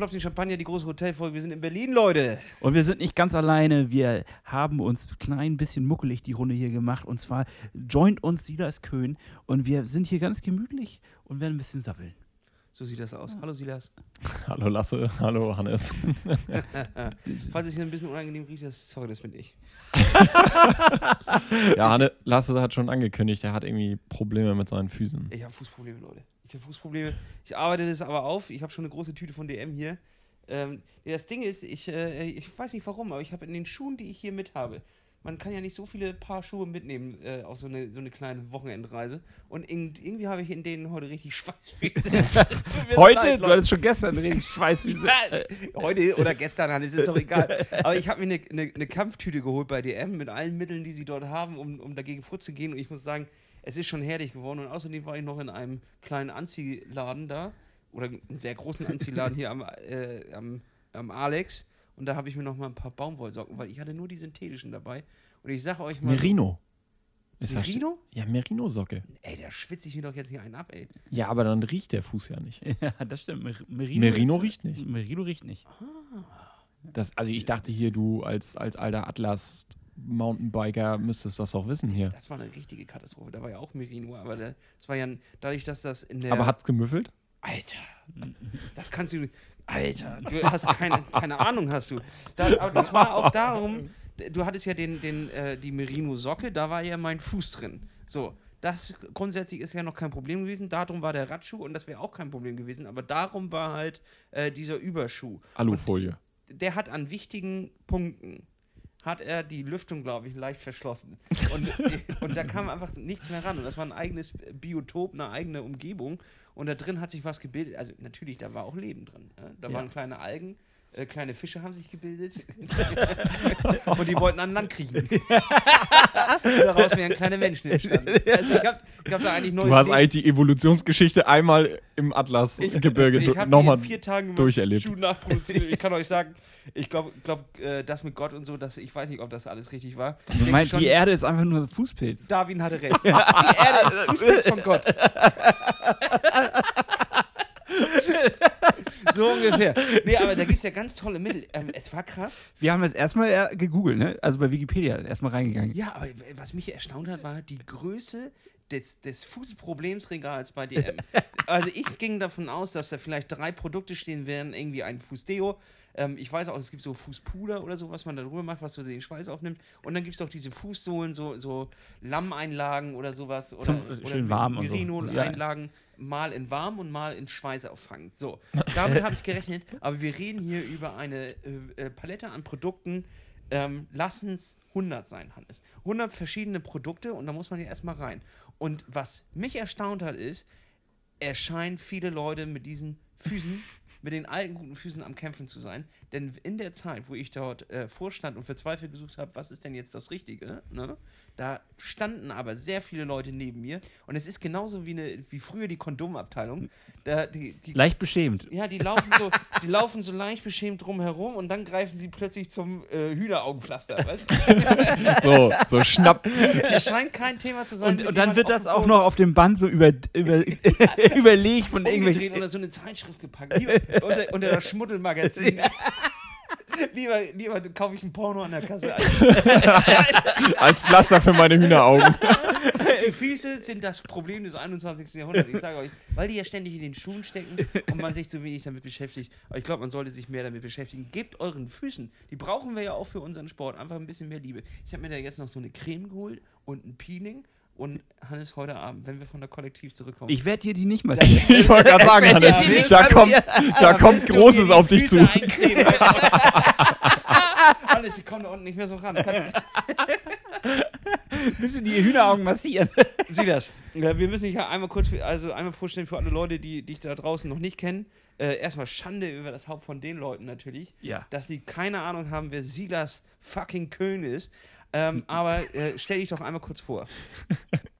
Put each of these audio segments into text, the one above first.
ploppt den Champagner, die große Hotelfolge. Wir sind in Berlin, Leute. Und wir sind nicht ganz alleine. Wir haben uns ein klein bisschen muckelig die Runde hier gemacht. Und zwar joint uns Silas Köhn. Und wir sind hier ganz gemütlich und werden ein bisschen sappeln. So sieht das aus. Hallo Silas. Hallo Lasse, hallo Hannes. Falls es hier ein bisschen unangenehm riecht, das, sorry, das bin ich. Ja, Hanne, Lasse hat schon angekündigt, er hat irgendwie Probleme mit seinen Füßen. Ich habe Fußprobleme, Leute. Ich habe Fußprobleme. Ich arbeite das aber auf. Ich habe schon eine große Tüte von DM hier. Ähm, das Ding ist, ich, äh, ich weiß nicht warum, aber ich habe in den Schuhen, die ich hier mit habe, man kann ja nicht so viele Paar Schuhe mitnehmen äh, auf so eine, so eine kleine Wochenendreise. Und in, irgendwie habe ich in denen heute richtig Schweißfüße. Heute? leid, du hattest schon gestern richtig Schweißfüße. Ja, heute oder gestern, Hannes, ist doch egal. Aber ich habe mir eine, eine, eine Kampftüte geholt bei DM mit allen Mitteln, die sie dort haben, um, um dagegen vorzugehen. Und ich muss sagen, es ist schon herrlich geworden. Und außerdem war ich noch in einem kleinen Anziehladen da. Oder einen sehr großen Anziehladen hier am, äh, am, am Alex. Und da habe ich mir noch mal ein paar Baumwollsocken, weil ich hatte nur die synthetischen dabei. Und ich sage euch mal. Merino. Ist das- Merino? Ja, Merino-Socke. Ey, da schwitze ich mir doch jetzt hier einen ab, ey. Ja, aber dann riecht der Fuß ja nicht. Ja, das stimmt. Mer Merino, Merino ist- riecht nicht. Merino riecht nicht. Das, also ich dachte hier, du als, als alter Atlas-Mountainbiker müsstest das auch wissen hier. Das war eine richtige Katastrophe. Da war ja auch Merino, aber da- das war ja dadurch, dass das in der. Aber hat's gemüffelt? Alter, das kannst du. Alter, du hast keine, keine Ahnung, hast du. Da, aber das war auch darum, du hattest ja den, den, äh, die Merino-Socke, da war ja mein Fuß drin. So, das grundsätzlich ist ja noch kein Problem gewesen. Darum war der Radschuh und das wäre auch kein Problem gewesen. Aber darum war halt äh, dieser Überschuh. Alufolie. Der hat an wichtigen Punkten hat er die Lüftung, glaube ich, leicht verschlossen. Und, und da kam einfach nichts mehr ran. Und das war ein eigenes Biotop, eine eigene Umgebung. Und da drin hat sich was gebildet. Also natürlich, da war auch Leben drin. Ne? Da Ja. waren kleine Algen, äh, kleine Fische haben sich gebildet. und die wollten an Land kriechen. Daraus wären kleine Menschen entstanden. Also ich habe ich hab da eigentlich neues Du hast Leben- eigentlich die Evolutionsgeschichte einmal im Atlasgebirge ich habe nochmal in vier Tagen durcherlebt. Schuh nachproduziert. Ich kann euch sagen, ich glaube, glaub, äh, das mit Gott und so, das, ich weiß nicht, ob das alles richtig war. Ich schon, die Erde ist einfach nur ein Fußpilz. Darwin hatte recht. Die Erde ist Fußpilz von Gott. so ungefähr. Nee, aber da gibt es ja ganz tolle Mittel. Ähm, es war krass. Wir haben das erstmal äh, gegoogelt, ne? Also bei Wikipedia erstmal reingegangen. Ja, aber was mich erstaunt hat, war die Größe des, des Fußproblemsregals bei DM. also ich ging davon aus, dass da vielleicht drei Produkte stehen werden, irgendwie ein Fußdeo. Ähm, ich weiß auch, es gibt so Fußpuder oder so, was man da drüber macht, was so den Schweiß aufnimmt. Und dann gibt es auch diese Fußsohlen, so, so Lammeinlagen oder sowas. Oder, Zum- oder schön warm und so. Merino-Einlagen, mal in warm und mal in Schweiß auffangend. So, damit habe ich gerechnet. Aber wir reden hier über eine äh, äh, Palette an Produkten, ähm, lassen es 100 sein, Hannes. 100 verschiedene Produkte und da muss man ja erstmal rein. Und was mich erstaunt hat, ist, es scheinen viele Leute mit diesen Füßen, mit den alten guten Füßen am Kämpfen zu sein. Denn in der Zeit, wo ich dort äh, vorstand und verzweifelt gesucht habe, was ist denn jetzt das Richtige, ne? da standen aber sehr viele Leute neben mir. Und es ist genauso wie, eine, wie früher die Kondomabteilung. Da, die, die Leicht beschämt. ja, die laufen so, die laufen so leicht beschämt drum herum und dann greifen sie plötzlich zum äh, Hühneraugenpflaster, weißt? So, so schnapp. Es scheint kein Thema zu sein. Und, und dann wird das auch noch auf dem Band so über, über, überlegt von irgendwelchen. oder so eine Zeitschrift gepackt. Lieber unter, unter das Schmuddelmagazin. lieber, lieber kaufe ich ein Porno an der Kasse. Als Pflaster für meine Hühneraugen. Die Füße sind das Problem des 21. Jahrhunderts. Ich sage euch, weil die ja ständig in den Schuhen stecken und man sich zu wenig damit beschäftigt. Aber ich glaube, man sollte sich mehr damit beschäftigen. Gebt euren Füßen, die brauchen wir ja auch für unseren Sport, einfach ein bisschen mehr Liebe. Ich habe mir da jetzt noch so eine Creme geholt und ein Peeling. Und Hannes, heute Abend, wenn wir von der Kollektiv zurückkommen, Ich werde dir die nicht massieren. Ich wollte gerade sagen, Hannes, da kommt, da kommt Großes auf dich Füße zu. Hannes, ich komme da unten nicht mehr so ran. Müssen die Hühneraugen massieren. Sieh das. Ja, wir müssen dich ja einmal kurz, also einmal vorstellen für alle Leute, die dich da draußen noch nicht kennen. Äh, erstmal Schande über das Haupt von den Leuten natürlich, Ja. dass sie keine Ahnung haben, wer Silas fucking Köln ist. Ähm, aber äh, stell dich doch einmal kurz vor.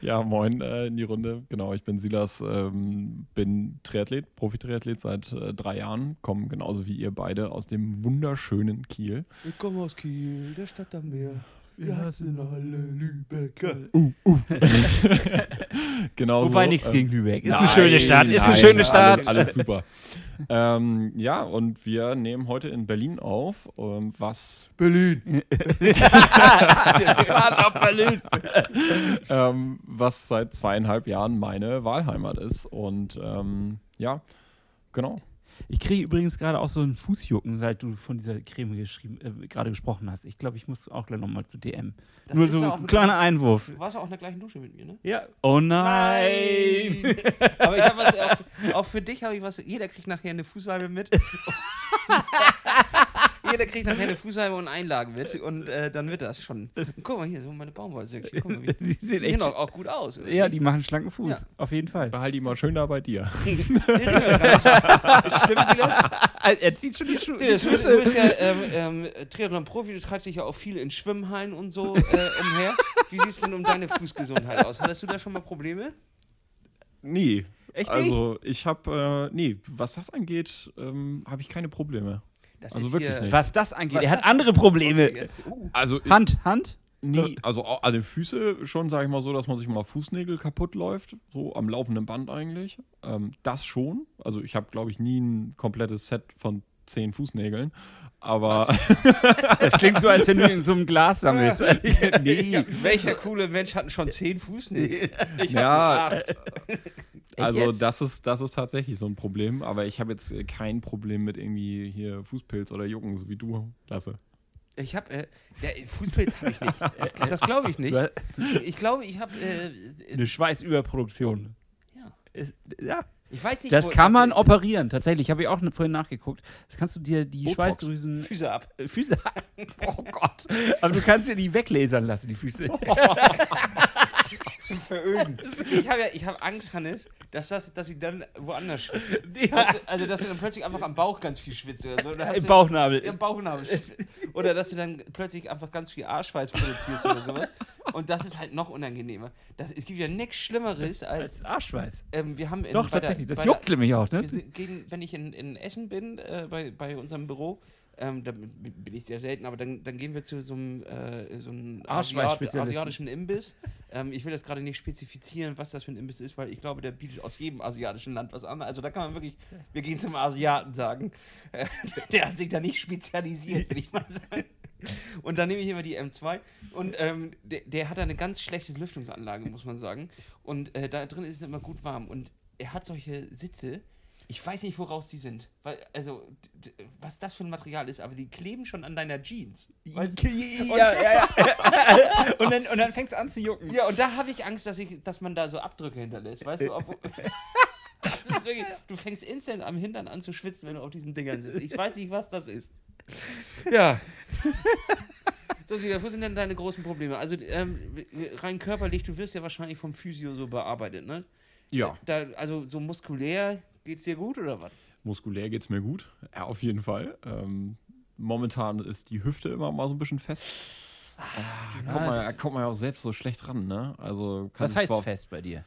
Ja, moin äh, in die Runde. Genau, ich bin Silas, ähm, bin Triathlet, Profi-Triathlet seit äh, drei Jahren, komme genauso wie ihr beide aus dem wunderschönen Kiel. Ich komme aus Kiel, der Stadt am Meer. Wir hassen alle Lübecker. Genau Wobei so. nichts Ähm, gegen Lübeck. Ist Nein, eine schöne Stadt. Ist eine nein, schöne Stadt. Alles, alles super. Ähm, ja, und wir nehmen heute in Berlin auf, ähm, was Berlin. Nach Berlin. ähm, was seit zweieinhalb Jahren meine Wahlheimat ist. Und ähm, ja, genau. Ich kriege übrigens gerade auch so einen Fußjucken, seit du von dieser Creme geschrieben, äh, gerade gesprochen hast. Ich glaube, ich muss auch gleich nochmal zu DM. Das Nur ist so ein kleiner Einwurf. Du warst ja auch in der gleichen Dusche mit mir, ne? Ja. Oh nein. Aber ich habe was, auch, auch für dich habe ich was, jeder kriegt nachher eine Fußsalbe mit. jeder kriegt nachher eine Fußsalbe und Einlagen mit und äh, dann wird das schon. Guck mal hier, so meine Baumwollsöckchen. Guck mal, wie, Die sehen die echt. sehen auch, auch gut aus. oder Ja, die machen schlanken Fuß. Ja. Auf jeden Fall. Behalte die mal schön da bei dir. Stimmt sie das? Er zieht schon die Schuhe. Du bist ja ähm, ähm, Triathlon-Profi, du treibst dich ja auch viel in Schwimmhallen und so äh, umher. Wie sieht es denn um deine Fußgesundheit aus? Hattest du da schon mal Probleme? Nee. Echt nicht? Also ich habe, äh, nee, was das angeht, ähm, habe ich keine Probleme. Das also wirklich nicht. Was das angeht, Was er hat andere Probleme. Uh, Also Hand, Hand? nie, also an den Füße schon, sage ich mal so, dass man sich mal Fußnägel kaputt läuft, so am laufenden Band eigentlich. Ähm, das schon. Also ich habe, glaube ich, nie ein komplettes Set von zehn Fußnägeln. Aber Das klingt so, als wenn du in so einem Glas sammelst. nee, welcher coole Mensch hat denn schon zehn Fußnägel? Ich hab Ja. acht. also das ist, das ist tatsächlich so ein Problem. Aber ich habe jetzt kein Problem mit irgendwie hier Fußpilz oder Jucken, so wie du, Lasse. Ich habe, äh, ja, Fußpilz habe ich nicht. Ich, das glaube ich nicht. Ich glaube, ich habe, äh, Eine Schweißüberproduktion. ja. Ja, Ich weiß nicht, das wo- kann man operieren. Tatsächlich, habe ich auch ne- vorhin nachgeguckt. Das kannst du dir die Botox. Schweißdrüsen. Füße ab. Füße. Oh Gott. Aber du kannst dir die weglasern lassen, die Füße. Veröden. Ich habe ja, ich habe Angst, Hannes, dass, das, dass ich dann woanders schwitze. Ja. Du, also, dass du dann plötzlich einfach am Bauch ganz viel schwitzt oder so. Oder Im Bauchnabel. Im Bauchnabel. Oder dass du dann plötzlich einfach ganz viel Arschschweiß produzierst oder sowas. Und das ist halt noch unangenehmer. Das, es gibt ja nichts Schlimmeres als. Als Arschschweiß. Ähm, wir haben in, Doch, bei der- tatsächlich. Das juckt nämlich auch, ne? sind, gehen, wenn ich in, in Essen bin, äh, bei, bei unserem Büro, ähm, da bin ich sehr selten, aber dann, dann gehen wir zu so einem, äh, so einem Asiat, asiatischen Imbiss. Ähm, ich will das gerade nicht spezifizieren, was das für ein Imbiss ist, weil ich glaube, der bietet aus jedem asiatischen Land was an. Also da kann man wirklich, wir gehen zum Asiaten sagen. Äh, der hat sich da nicht spezialisiert, will ich mal sagen. Und dann nehme ich immer die M2 und ähm, der, der hat da eine ganz schlechte Lüftungsanlage, muss man sagen. Und äh, da drin ist es immer gut warm. Und er hat solche Sitze, ich weiß nicht, woraus die sind. Also, was das für ein Material ist, aber die kleben schon an deiner Jeans. Weißt du? Ja, ja, ja. und, dann, und dann fängst du an zu jucken. Ja, und da habe ich Angst, dass, ich, dass man da so Abdrücke hinterlässt. Weißt du, obwohl, wirklich, du fängst instant am Hintern an zu schwitzen, wenn du auf diesen Dingern sitzt. Ich weiß nicht, was das ist. Ja. So, Sieger, wo sind denn deine großen Probleme? Also, ähm, rein körperlich, du wirst ja wahrscheinlich vom Physio so bearbeitet, ne? Ja, Da, also, so muskulär geht's dir gut oder was? muskulär geht es mir gut. Ja, auf jeden Fall. Ähm, momentan ist die Hüfte immer mal so ein bisschen fest. Ah, da, kommt man, kommt man ja auch selbst so schlecht ran, ne? Also kann Was heißt fest bei dir?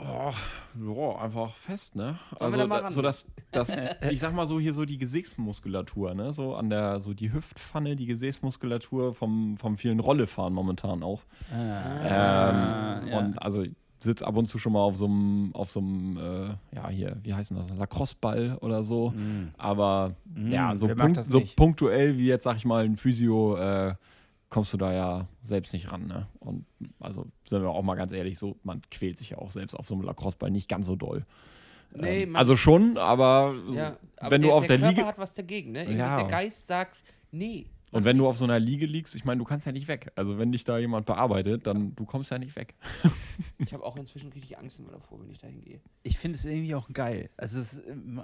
Oh, ja, einfach fest, ne? Sollen also, da so dass, dass ich sag mal so hier so die Gesäßmuskulatur, ne? So an der, so die Hüftpfanne, die Gesäßmuskulatur vom, vom vielen Rollefahren momentan auch. Ah, ähm, ja. Und also sitze ab und zu schon mal auf so einem, auf so einem, äh, ja hier, wie heißt denn das, Lacrosse-Ball oder so. Mm. Aber Mm, ja, so, punkt, so punktuell wie jetzt, sag ich mal, ein Physio, äh, kommst du da ja selbst nicht ran. Ne? Und also sind wir auch mal ganz ehrlich, so, man quält sich ja auch selbst auf so einem Lacrosse-Ball nicht ganz so doll. Nee, ähm, also schon, aber, Ja, aber wenn der, du auf der, Körper Liege hat was dagegen, ne? Ja. Der Geist sagt, nee. Und wenn du auf so einer Liege liegst, ich meine, du kannst ja nicht weg. Also wenn dich da jemand bearbeitet, dann du kommst ja nicht weg. Ich habe auch inzwischen richtig Angst immer davor, wenn ich dahin gehe. Ich finde es irgendwie auch geil. Also es,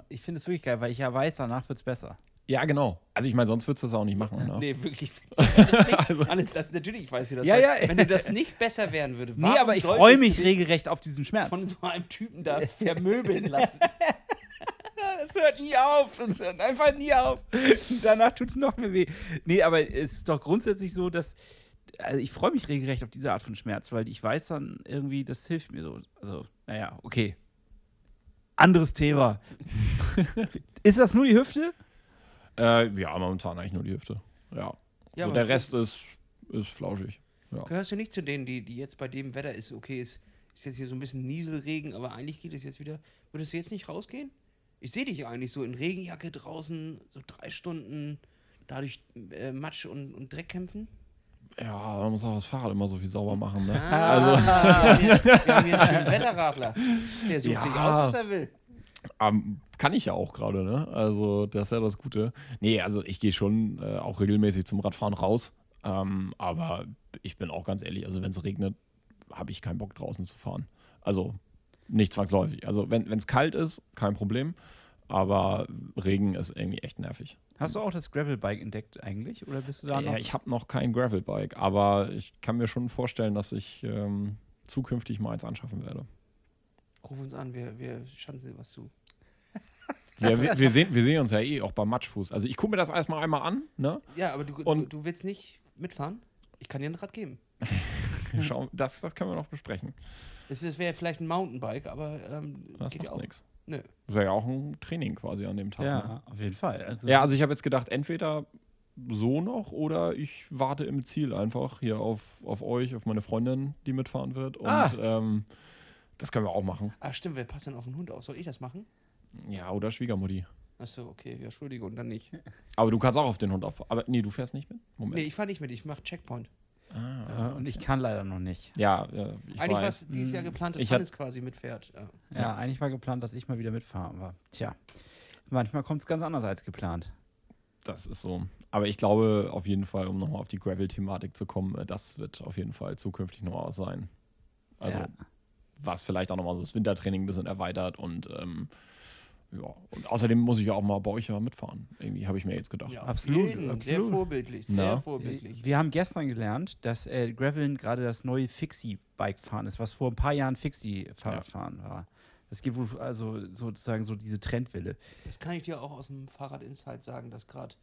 ich finde es wirklich geil, weil ich ja weiß, danach wird es besser. Ja, genau. Also ich meine, sonst würdest du das auch nicht machen. Ne? Nee, wirklich. Alles, nicht, alles das, natürlich weiß ich das. Ja, ja. Wenn dir das nicht besser werden würde, Nee, aber ich freue du mich regelrecht auf diesen Schmerz. von so einem Typen da vermöbeln lassen. Es hört nie auf. Es hört einfach nie auf. Danach tut es noch mehr weh. Nee, aber es ist doch grundsätzlich so, dass. Also ich freue mich regelrecht auf diese Art von Schmerz, weil ich weiß dann irgendwie, das hilft mir so. Also, naja, okay. Anderes Thema. ist das nur die Hüfte? Äh, ja, momentan eigentlich nur die Hüfte. Ja. Ja, so der Rest ist ist flauschig. Ja. Gehörst du nicht zu denen, die, die jetzt bei dem Wetter ist, okay, ist, ist jetzt hier so ein bisschen Nieselregen, aber eigentlich geht es jetzt wieder. Würdest du jetzt nicht rausgehen? Ich sehe dich eigentlich so in Regenjacke draußen, so drei Stunden dadurch äh, Matsch und, und Dreck kämpfen. Ja, man muss auch das Fahrrad immer so viel sauber machen, ne? Also, wir, wir haben hier einen schönen Wetterradler. Der sucht Ja. sich aus, was er will. Ähm, kann ich ja auch gerade, ne? Also, das ist ja das Gute. Nee, also ich gehe schon äh, auch regelmäßig zum Radfahren raus. Ähm, aber ich bin auch ganz ehrlich, also wenn es regnet, habe ich keinen Bock draußen zu fahren. Also nicht zwangsläufig. Also wenn es kalt ist, kein Problem. Aber Regen ist irgendwie echt nervig. Hast du auch das Gravelbike entdeckt eigentlich? Oder bist du da Ja, noch? ich habe noch kein Gravelbike, aber ich kann mir schon vorstellen, dass ich ähm, zukünftig mal eins anschaffen werde. Ruf uns an, wir, wir schanzen dir was zu. Ja, wir, wir, sehen, wir sehen uns ja eh auch beim Matschfuß. Also ich gucke mir das erstmal einmal an, ne? Ja, aber du, du, Und- du willst nicht mitfahren? Ich kann dir ein Rad geben. Schau, das, das können wir noch besprechen. Es wäre vielleicht ein Mountainbike, aber ähm, Das geht ja auch. nichts. Nö. Das wäre ja auch ein Training quasi an dem Tag. Ne? ja, auf jeden Fall. Also, Ja, also ich habe jetzt gedacht, entweder so noch oder ich warte im Ziel einfach hier auf, auf euch, auf meine Freundin, die mitfahren wird. Und Ah. ähm, das können wir auch machen. Ah, stimmt, wer passt denn auf den Hund auf? Soll ich das machen? Ja, oder Schwiegermutti. Achso, okay, ja, Entschuldige, und dann nicht. Aber du kannst auch auf den Hund aufpassen. Aber nee, du fährst nicht mit? Moment. Nee, ich fahre nicht mit, ich mache Checkpoint. Ah, äh, und ich kann leider noch nicht. ja, ja, ich Eigentlich war es dieses Jahr geplant, dass Ich Hannes quasi mitfährt. Ja. Ja, eigentlich war geplant, dass ich mal wieder mitfahre. Aber tja, manchmal kommt es ganz anders als geplant. Das ist so. Aber ich glaube auf jeden Fall, um nochmal auf die Gravel-Thematik zu kommen, äh, das wird auf jeden Fall zukünftig noch was sein. Also, Ja. was vielleicht auch nochmal so das Wintertraining ein bisschen erweitert und ähm, ja, und außerdem muss ich ja auch mal bei euch ja mitfahren. Irgendwie habe ich mir jetzt gedacht. Ja, Absolut, Sehr absolut. vorbildlich, sehr Na? vorbildlich. Wir haben gestern gelernt, dass äh, Graveln gerade das neue Fixie-Bike fahren ist, was vor ein paar Jahren Fixie-Fahrradfahren war. Es gibt wohl also sozusagen so diese Trendwelle. Das kann ich dir auch aus dem Fahrrad Insight sagen, dass gerade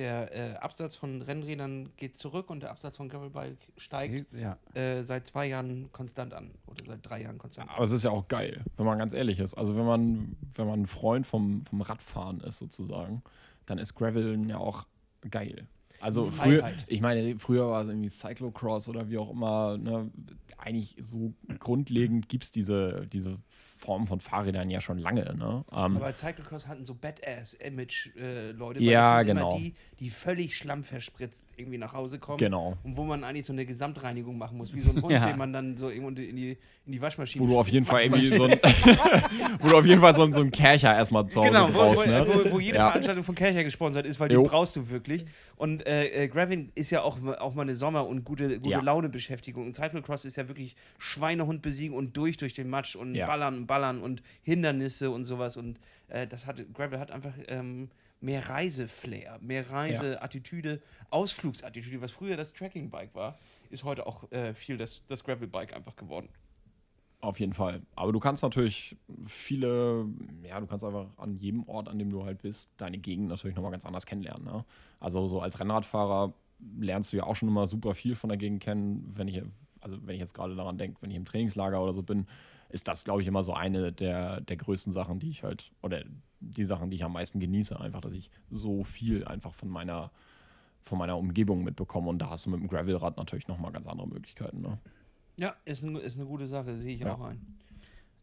der äh, Absatz von Rennrädern geht zurück und der Absatz von Gravelbike steigt Ja. äh, seit zwei Jahren konstant an. Oder seit drei Jahren konstant an. Aber es ist ja auch geil, wenn man ganz ehrlich ist. Also wenn man, wenn man ein Freund vom, vom Radfahren ist sozusagen, dann ist Graveln ja auch geil. Also früher, Freiheit. ich meine, früher war es irgendwie Cyclocross oder wie auch immer. Ne? Eigentlich so grundlegend gibt es diese, diese Form von Fahrrädern ja schon lange. Ne? Ähm, Aber Cyclocross hatten so Badass-Image-Leute, Ja, das sind genau. die, die völlig schlammverspritzt irgendwie nach Hause kommen. genau. Und wo man eigentlich so eine Gesamtreinigung machen muss, wie so ein Hund, Ja. den man dann so irgendwo in die, in die Waschmaschine Wo du auf jeden Fall irgendwie so ein, wo du auf jeden Fall so, ein- so ein Kercher erstmal zu Hause Genau, wo, brauchst. wo, ne? wo, wo jede Ja. Veranstaltung von Kercher gesponsert ist, weil Jo. die brauchst du wirklich. Und äh, äh, Gravin ist ja auch, auch mal eine Sommer- und gute, gute Ja. Laune-Beschäftigung. Und Cyclocross ist ja wirklich Schweinehund besiegen und durch durch den Matsch und Ja. ballern und ballern und Hindernisse und sowas. Und äh, das hat, Gravel hat einfach ähm, mehr Reiseflair, mehr Reiseattitüde, Ausflugsattitüde, was früher das Tracking-Bike war, ist heute auch äh, viel das, das Gravel-Bike einfach geworden. Auf jeden Fall. Aber du kannst natürlich viele, ja, du kannst einfach an jedem Ort, an dem du halt bist, deine Gegend natürlich nochmal ganz anders kennenlernen. Ne? Also so als Rennradfahrer lernst du ja auch schon immer super viel von der Gegend kennen. Wenn ich, also wenn ich jetzt gerade daran denke, wenn ich im Trainingslager oder so bin, ist das, glaube ich, immer so eine der, der größten Sachen, die ich halt, oder die Sachen, die ich am meisten genieße, einfach, dass ich so viel einfach von meiner, von meiner Umgebung mitbekomme. Und da hast du mit dem Gravelrad natürlich nochmal ganz andere Möglichkeiten. Ne? Ja, ist, ein, ist eine gute Sache, sehe ich Ja. auch ein.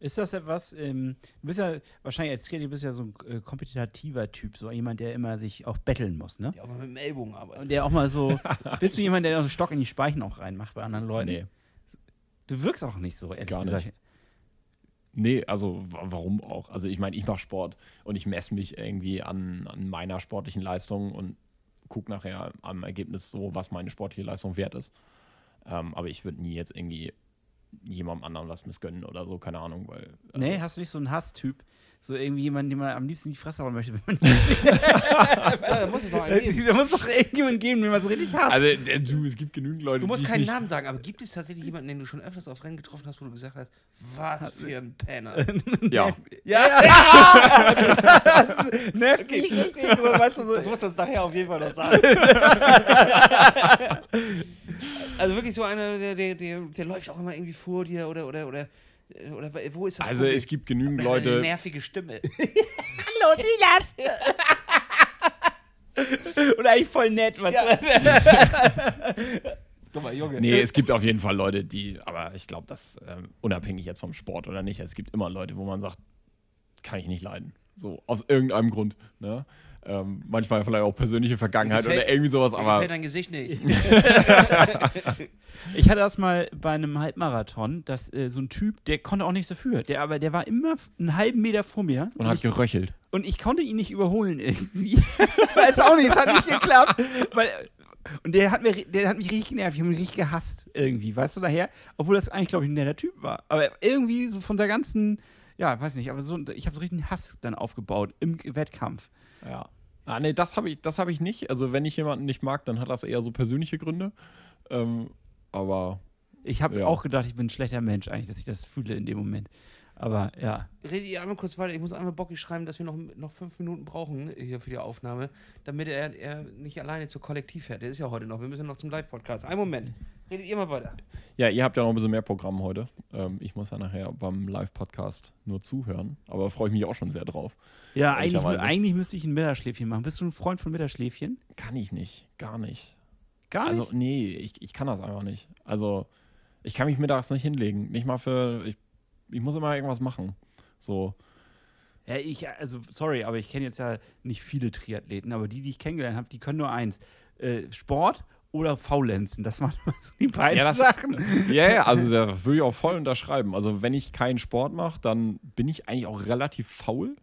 Ist das etwas, ähm, du bist ja wahrscheinlich als Trainer, du bist ja so ein äh, kompetitiver Typ, so jemand, der immer sich auch betteln muss, ne? Die auch mal mit dem Ellbogen arbeiten. Und der auch mal so, bist du jemand, der so einen Stock in die Speichen auch reinmacht bei anderen Leuten? Nee. Du wirkst auch nicht so, ehrlich Gar gesagt. nicht. Nee, also wa- warum auch? Also ich meine, ich mache Sport und ich messe mich irgendwie an, an meiner sportlichen Leistung und gucke nachher am Ergebnis so, was meine sportliche Leistung wert ist. Ähm, aber ich würde nie jetzt irgendwie jemandem anderen was missgönnen oder so, keine Ahnung, weil. Also, Nee, hast du nicht so einen Hasstyp? So irgendwie jemanden, den man am liebsten in die Fresse hauen möchte. Wenn man Ja, da muss es doch geben. da muss doch irgendjemanden geben, den man so richtig hasst. Also, der- du, es gibt genügend Leute, Du musst die ich keinen nicht, Namen sagen, aber gibt es tatsächlich jemanden, den du schon öfters auf Rennen getroffen hast, wo du gesagt hast, was für ein Penner? Ja, ja, Nervt mich richtig, so, weißt du, so, das musst du uns nachher auf jeden Fall noch sagen. also wirklich so einer, der, der, der, der läuft auch immer irgendwie vor dir oder, oder, oder, oder wo ist das also Problem? es gibt genügend Eine Leute. nervige Stimme. Hallo, Silas! Und eigentlich voll nett, was Ja. mal, Junge. Nee, es gibt auf jeden Fall Leute, die, aber ich glaube, das ähm, unabhängig jetzt vom Sport oder nicht, es gibt immer Leute, wo man sagt, kann ich nicht leiden. So, aus irgendeinem Grund. Ne? Ähm, manchmal vielleicht auch persönliche Vergangenheit Mir gefällt- oder irgendwie sowas, Mir aber gefällt dein Gesicht nicht. Ich hatte das mal bei einem Halbmarathon, dass äh, so ein Typ, der konnte auch nichts dafür. Der, aber der war immer einen halben Meter vor mir. und hat ich, geröchelt. und ich konnte ihn nicht überholen irgendwie. Weiß auch nicht, es hat nicht geklappt. Weil, und der hat, mir, der hat mich richtig genervt. Ich habe ihn richtig gehasst irgendwie, weißt du daher? Obwohl das eigentlich, glaube ich, ein netter Typ war. Aber irgendwie so von der ganzen, ja, weiß nicht, aber so, ich habe so richtig einen Hass dann aufgebaut im Wettkampf. Ja. Ah, nee, das habe ich, das hab ich nicht. Also, wenn ich jemanden nicht mag, dann hat das eher so persönliche Gründe. Ähm, aber Ich habe Ja. auch gedacht, ich bin ein schlechter Mensch eigentlich, dass ich das fühle in dem Moment. Aber ja, Redet ihr einmal kurz weiter. Ich muss einmal Bocky schreiben, dass wir noch, noch fünf Minuten brauchen hier für die Aufnahme, damit er, er nicht alleine zur Kollektiv fährt. Der ist ja heute noch. Wir müssen noch zum Live-Podcast. Einen Moment. Redet ihr mal weiter. ja, ihr habt ja noch ein bisschen mehr Programm heute. Ähm, ich muss ja nachher beim Live-Podcast nur zuhören. Aber freue ich mich auch schon sehr drauf. ja eigentlich, eigentlich müsste ich ein Mittagsschläfchen machen. Bist du ein Freund von Mittagsschläfchen? Kann ich nicht. Gar nicht. Gar Also, nicht. nee, ich, ich kann das einfach nicht. Also, ich kann mich mittags nicht hinlegen. Nicht mal für. Ich, ich muss immer irgendwas machen. So. Ja, ich, also, sorry, aber ich kenne jetzt ja nicht viele Triathleten, aber die, die ich kennengelernt habe, die können nur eins: äh, Sport oder Faulenzen. Das waren so die beiden Ja, das- Sachen. Ja, ja, also da würde ich auch voll unterschreiben. Also, wenn ich keinen Sport mache, dann bin ich eigentlich auch relativ faul.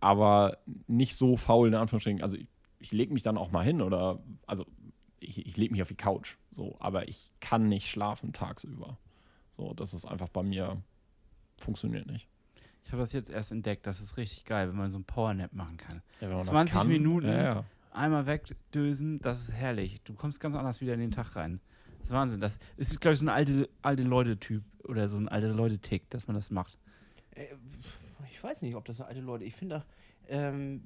Aber nicht so faul, in Anführungsstrichen. Also, ich, ich lege mich dann auch mal hin oder. Also, ich, ich lege mich auf die Couch. So, aber ich kann nicht schlafen tagsüber. So, das ist einfach bei mir. Funktioniert nicht. Ich habe das jetzt erst entdeckt. Das ist richtig geil, wenn man so einen Powernap machen kann. Ja, wenn man das 20 kann, Minuten. Ja, ja. Einmal wegdösen, das ist herrlich. Du kommst ganz anders wieder in den Tag rein. Das ist Wahnsinn. Das ist, glaube ich, so ein alte, alte Leute-Typ oder so ein alte Leute-Tick, dass man das macht. Äh, Ich weiß nicht, ob das so alte Leute. Ich finde ähm,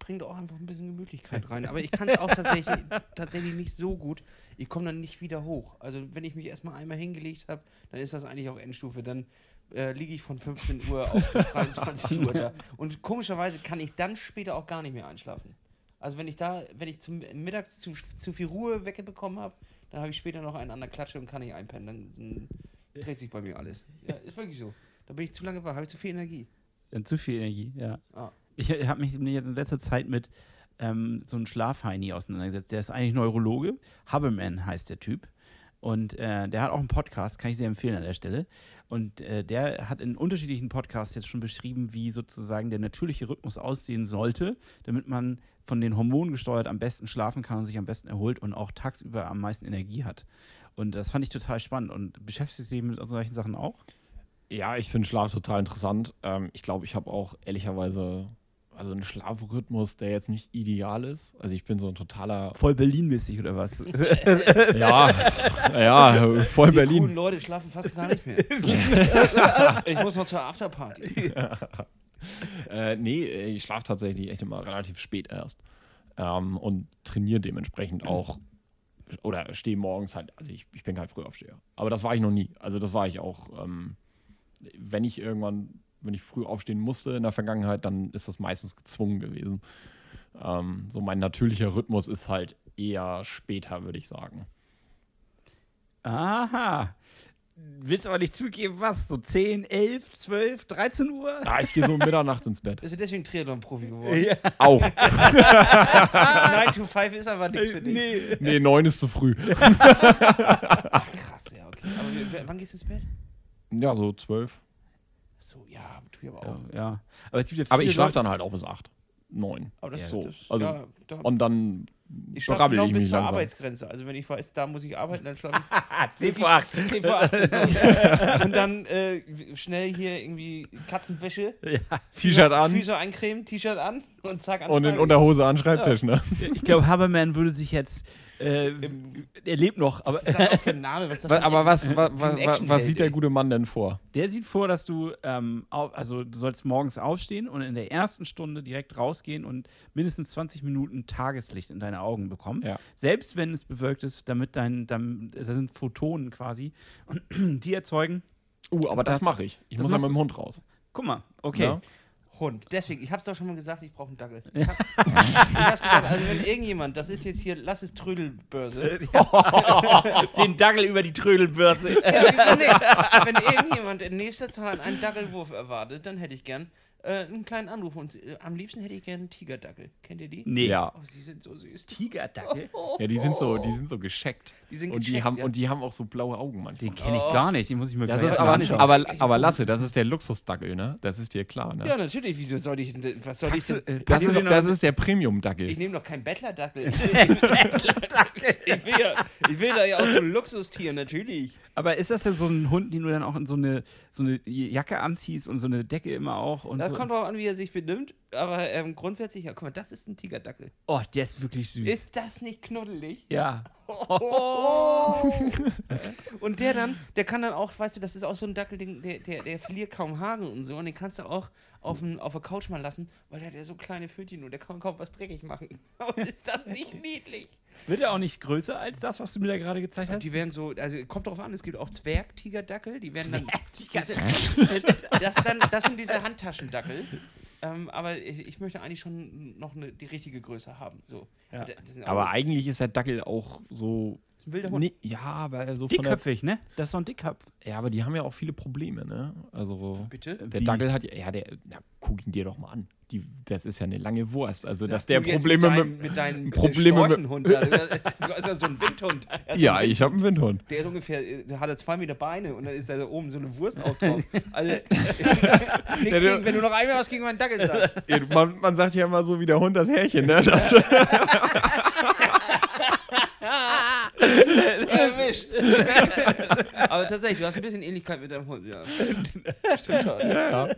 bringt auch einfach ein bisschen Gemütlichkeit rein. Aber ich kann es auch tatsächlich, tatsächlich nicht so gut. Ich komme dann nicht wieder hoch. Also wenn ich mich erstmal einmal hingelegt habe, dann ist das eigentlich auch Endstufe. Dann äh, liege ich von 15 Uhr auf bis 23 Uhr da. Und komischerweise kann ich dann später auch gar nicht mehr einschlafen. Also wenn ich da, wenn ich zum mittags zu, zu viel Ruhe wegbekommen habe, dann habe ich später noch einen an der Klatsche und kann nicht einpennen. Dann, dann dreht sich bei mir alles. Ja, ist wirklich so. Da bin ich zu lange wach, habe ich zu viel Energie. Dann zu viel Energie, ja. Ah. Ich habe mich jetzt in letzter Zeit mit ähm, so einem Schlafheini auseinandergesetzt. Der ist eigentlich Neurologe. Haberman heißt der Typ. Und äh, der hat auch einen Podcast, kann ich sehr empfehlen an der Stelle. Und äh, der hat in unterschiedlichen Podcasts jetzt schon beschrieben, wie sozusagen der natürliche Rhythmus aussehen sollte, damit man von den Hormonen gesteuert am besten schlafen kann und sich am besten erholt und auch tagsüber am meisten Energie hat. Und das fand ich total spannend. Und beschäftigst du dich mit solchen Sachen auch? Ja, ich finde Schlaf total interessant. Ähm, ich glaube, ich habe auch ehrlicherweise also einen Schlafrhythmus, der jetzt nicht ideal ist. Also ich bin so ein totaler Voll Berlin-mäßig oder was? ja, ja, voll Die Berlin. coolen Leute schlafen fast gar nicht mehr. ich muss noch zur Afterparty. Äh, nee, ich schlafe tatsächlich echt immer relativ spät erst. Ähm, und trainiere dementsprechend auch oder stehe morgens halt, also ich, ich bin kein Frühaufsteher. Aber das war ich noch nie. Also das war ich auch, ähm, wenn ich irgendwann, wenn ich früh aufstehen musste in der Vergangenheit, dann ist das meistens gezwungen gewesen. Ähm, so mein natürlicher Rhythmus ist halt eher später, würde ich sagen. Aha. Willst aber nicht zugeben, was? So 10, 11, 12, 13 Uhr? Ah, ich gehe so um Mitternacht ins Bett. Bist du deswegen Triathlon-Profi geworden? Ja. Auch. 9 to 5 ist aber nichts für dich. Nee. Nee, neun ist zu früh. Krass, ja, okay. Aber wann gehst du ins Bett? Ja, so zwölf. So, ja, tu ich aber auch. Ja, ja. Aber es gibt ja Aber ich schlafe dann halt auch bis acht, neun. Aber das, Ja, so. das Also, da, da, Und dann ich schlafe genau ich bis mich zur langsam. Arbeitsgrenze. Also wenn ich weiß, da muss ich arbeiten, dann schlafe ich Ah, 10 vor 8. 10 vor 8. Und, so. und dann äh, schnell hier irgendwie Katzenwäsche, Ja. T-Shirt an Füße eincremen, T-Shirt an und zack, und in. Unterhose an Schreibtisch, ne? Ich glaube, Haberman würde sich jetzt. Äh, er lebt noch, aber Was ist das auch für ein Name? Was ist das für ein Aber was, sieht der gute Mann denn vor? der sieht vor, dass du, ähm, au- also du sollst morgens aufstehen und in der ersten Stunde direkt rausgehen und mindestens 20 Minuten Tageslicht in deine Augen bekommen. Ja. Selbst wenn es bewölkt ist, damit dein, dann, das sind Photonen quasi, die erzeugen. Uh, aber das, Das- mache ich. Ich das muss machst mit dem Hund raus. Guck mal, okay. Ja? Hund. Deswegen, ich hab's doch schon mal gesagt, ich brauche einen Dackel. Ich hab's, ich hab's gesagt, also wenn irgendjemand, das ist jetzt hier, lass es Trödelbörse. Den Dackel über die Trödelbörse. Ja, wieso nicht? Wenn irgendjemand in nächster Zeit einen Dackelwurf erwartet, dann hätte ich gern äh, einen kleinen Anruf. Und äh, am liebsten hätte ich gern einen Tigerdackel. Kennt ihr die? Nee. Ja. Oh, sie sind so süß. Tigerdackel? Ja, die sind so, die sind so gescheckt. Die sind und die gecheckt, haben ja. und die haben auch so blaue Augen manchmal. Den kenne ich Oh. gar nicht. Den muss ich mir Das ist aber, anschauen. aber, aber Lasse, das ist der Luxusdackel, ne? Das ist dir klar, ne? Ja, natürlich. Wieso soll ich denn, was soll ich denn? äh, Das ist, das ist der Premium-Dackel. Ich nehme doch keinen Bettlerdackel. Bettlerdackel. Ich will, ja, ich will da ja auch so ein Luxustier, natürlich. Aber ist das denn so ein Hund, den du dann auch in so eine, so eine Jacke anziehst und so eine Decke immer auch? Und Das so? kommt drauf an, wie er sich benimmt. Aber ähm, grundsätzlich, ja, guck mal, das ist ein Tigerdackel. Oh, der ist wirklich süß. Ist das nicht knuddelig? ja. Und der dann, der kann dann auch, weißt du, das ist auch so ein Dackel, der, der, der verliert kaum Haare und so. Und den kannst du auch auf, ein, auf der Couch mal lassen, weil der hat ja so kleine Pfötchen und der kann kaum was dreckig machen. Und ist das nicht niedlich? Wird er auch nicht größer als das, was du mir da gerade gezeigt hast? Die werden so, also kommt drauf an, es gibt auch Zwergtigerdackel, die werden dann. Zwergtigerdackel. Diese, das, dann das sind diese Handtaschendackel. Ähm, aber ich, ich möchte eigentlich schon noch eine, die richtige Größe haben. So. Ja. Aber eigentlich ist der Dackel auch so. Ein wilder Hund. Nee, ja, aber so Dickköpfig, ne? Das ist so ein Dickkopf. Ja, aber die haben ja auch viele Probleme, ne? Also. Bitte? Der Wie? Dackel hat ja, ja, der, na, guck ihn dir doch mal an. Die, das ist ja eine lange Wurst. Also, dass Dass der Probleme mit, deinem, mit. mit deinem Probleme mit- da. Du hast ja so einen Windhund. Ja, einen ich habe einen Windhund. Der ist ungefähr, äh, der hat er zwei Meter Beine und dann ist da so oben so eine Wurst auch drauf. Also, nichts gegen, wenn du noch einmal was gegen meinen Dackel sagst. Ja, man, man sagt ja immer so wie der Hund das Härchen, ne? Das, Aber tatsächlich, du hast ein bisschen Ähnlichkeit mit deinem Hund, ja. Stimmt schon. ja, ja.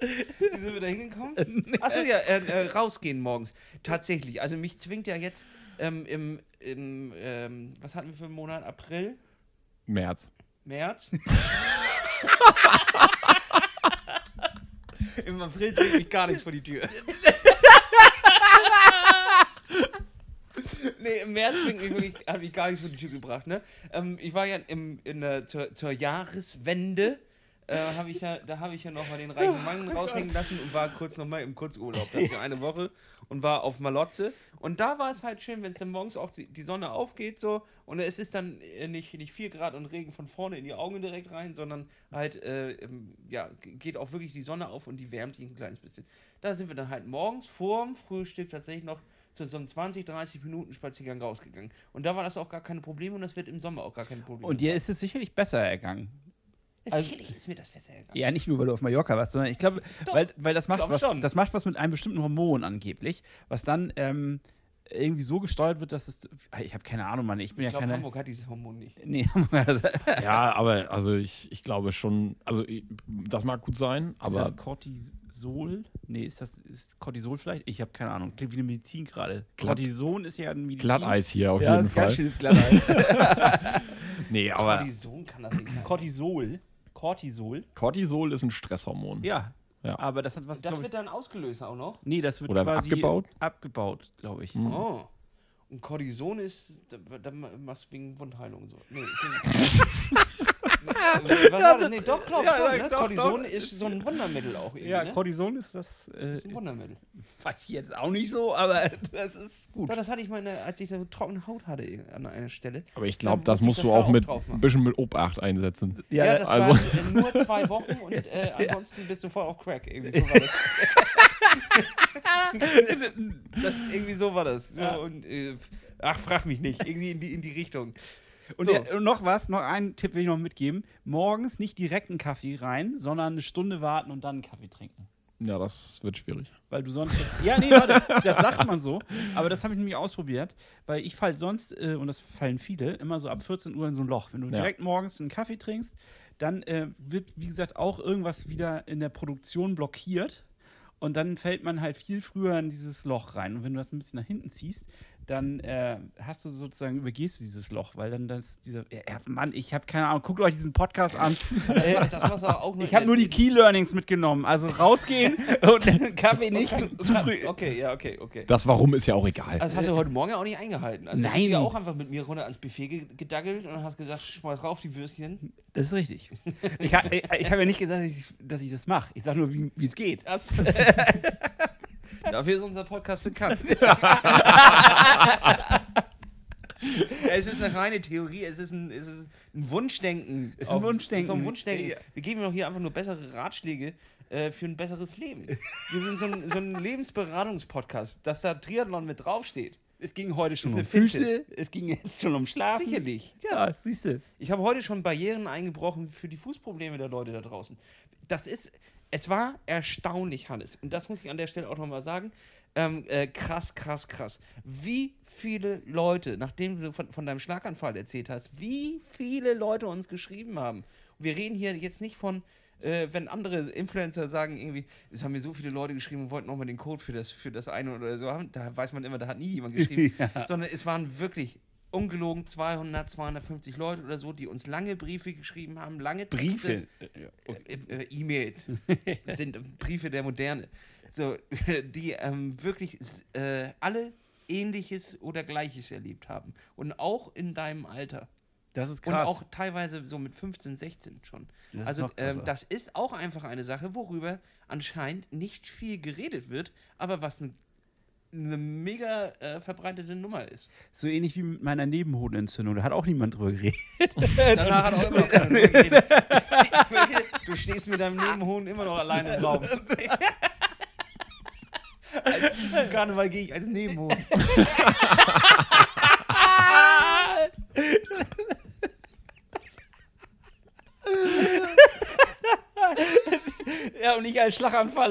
Wie sind wir da hingekommen? Achso, ja, äh, äh, rausgehen morgens. Tatsächlich. Also mich zwingt ja jetzt ähm, im, im ähm, was hatten wir für einen Monat? April? März. März? Im April zwingt mich gar nichts vor die Tür. Nee, im März hat mich gar nichts vor die Tür gebracht, ne? Ähm, ich war ja im, in der, zur, zur Jahreswende, äh, hab ich ja, da habe ich ja noch mal den reichen Mann raushängen lassen und war kurz noch mal im Kurzurlaub, das für eine Woche und war auf Malotze. Und da war es halt schön, wenn es dann morgens auch die, die Sonne aufgeht so und es ist dann äh, nicht, nicht 4 Grad und Regen von vorne in die Augen direkt rein, sondern halt, äh, ja, geht auch wirklich die Sonne auf und die wärmt dich ein kleines bisschen. Da sind wir dann halt morgens vorm Frühstück tatsächlich noch zu so einem 20, 30 Minuten Spaziergang rausgegangen. Und da war das auch gar kein Problem und das wird im Sommer auch gar kein Problem. Und dir ist es sicherlich besser ergangen. also, Sicherlich ist mir das besser gegangen. Ja, nicht nur, weil du auf Mallorca warst, sondern ich glaube, weil, weil das, macht glaub was, schon. das macht was mit einem bestimmten Hormon angeblich, was dann ähm, irgendwie so gesteuert wird, dass es. Ich habe keine Ahnung, Mann. Ich bin Ich ja glaube, keine. Hamburg hat dieses Hormon nicht. Nee, Ja, aber also ich, ich glaube schon, also ich, das mag gut sein, ist aber das Cortisol? Nee, ist das ist Cortisol vielleicht? Ich habe keine Ahnung. Klingt wie eine Medizin gerade. Cortison ist ja ein Medizin. Glatteis hier auf ja, jeden ist ganz Fall. schönes Glatteis. Nee, aber Cortison kann das nicht sein. Cortisol. Cortisol. Cortisol ist ein Stresshormon. Ja. Ja. Aber das hat was. Das ich- wird dann ausgelöst auch noch. nee, das wird Oder quasi abgebaut? Abgebaut, glaube ich. Hm. Oh. Und Cortison ist, da, da machst du wegen Wundheilung und so. Nee, ich, was war das? Nee, doch, glaub Ja, schon, ja, ne? doch, Cortison doch. ist so ein Wundermittel auch irgendwie, Ja, ne? Cortison ist das. Äh, ist ein Wundermittel. weiß ich jetzt auch nicht so, aber das ist gut. Ja, das hatte ich mal, als ich so trockene Haut hatte an einer Stelle. Aber ich glaube, das musst du das da auch auch mit ein bisschen mit Obacht einsetzen. Ja, das also- war äh, nur zwei Wochen und äh, ansonsten bist du voll auf Crack. Irgendwie so war das. das irgendwie so war das. So, Ja. und, äh, ach, frag mich nicht. Irgendwie in die, in die Richtung. Und, So. der, und noch was, noch einen Tipp will ich noch mitgeben. Morgens nicht direkt einen Kaffee rein, sondern eine Stunde warten und dann einen Kaffee trinken. Ja, das wird schwierig. Weil du sonst. Das, ja, nee, warte, das sagt man so. Aber das habe ich nämlich ausprobiert. Weil ich fall sonst, äh, und das fallen viele, immer so ab 14 Uhr in so ein Loch. Wenn du Ja. direkt morgens einen Kaffee trinkst, dann äh, wird, wie gesagt, auch irgendwas wieder in der Produktion blockiert. Und dann fällt man halt viel früher in dieses Loch rein. Und wenn du das ein bisschen nach hinten ziehst, dann äh, hast du sozusagen, übergehst du dieses Loch, weil dann das, dieser, ja, Mann, ich habe keine Ahnung, guckt euch diesen Podcast an. Äh, ich habe nur die Key Learnings mitgenommen, also rausgehen und den Kaffee nicht zu früh. Okay, ja, okay, okay. Das Warum ist ja auch egal. Also das hast du heute Morgen ja auch nicht eingehalten. Also Nein. du bist ja auch einfach mit mir runter ans Buffet ge- gedaggelt und hast gesagt, schmeiß rauf die Würstchen. Das ist richtig. Ich, ha, ich, ich habe ja nicht gesagt, dass ich, dass ich das mache. Ich sage nur, wie wie es geht. Dafür ist unser Podcast bekannt. es ist eine reine Theorie, es ist ein, es ist ein Wunschdenken. Es ist ein Wunschdenken. Es ist ein Wunschdenken. Ja. Wir geben doch hier einfach nur bessere Ratschläge äh, für ein besseres Leben. Wir sind so ein, so ein Lebensberatungspodcast, dass da Triathlon mit draufsteht. Es ging heute schon um Finte. Füße, es ging jetzt schon um Schlafen. Sicherlich. Ja, siehst du. Ich habe heute schon Barrieren eingebrochen für die Fußprobleme der Leute da draußen. Das ist, es war erstaunlich, Hannes. Und das muss ich an der Stelle auch nochmal sagen. Ähm, äh, krass, krass, krass. Wie viele Leute, nachdem du von, von deinem Schlaganfall erzählt hast, wie viele Leute uns geschrieben haben. Und wir reden hier jetzt nicht von, äh, wenn andere Influencer sagen, irgendwie, es haben mir so viele Leute geschrieben und wollten nochmal den Code für das, für das eine oder so haben, da weiß man immer, da hat nie jemand geschrieben. Sondern es waren wirklich ungelogen 200, 250 Leute oder so, die uns lange Briefe geschrieben haben, lange Briefe. äh, äh, E-Mails sind Briefe der Moderne. So, die ähm, wirklich äh, alle Ähnliches oder Gleiches erlebt haben. Und auch in deinem Alter. Das ist Und krass. auch teilweise so mit 15, 16 schon. Das also ähm, das ist auch einfach eine Sache, worüber anscheinend nicht viel geredet wird, aber was eine eine mega äh, verbreitete Nummer ist. so ähnlich wie mit meiner Nebenhodenentzündung. Da hat auch niemand drüber geredet. Danach hat auch immer noch keiner drüber geredet. Fürchte, du stehst mit deinem Nebenhoden immer noch alleine im Raum. als, zum Karneval gehe ich als Nebenhoden. Ja, und nicht als Schlaganfall.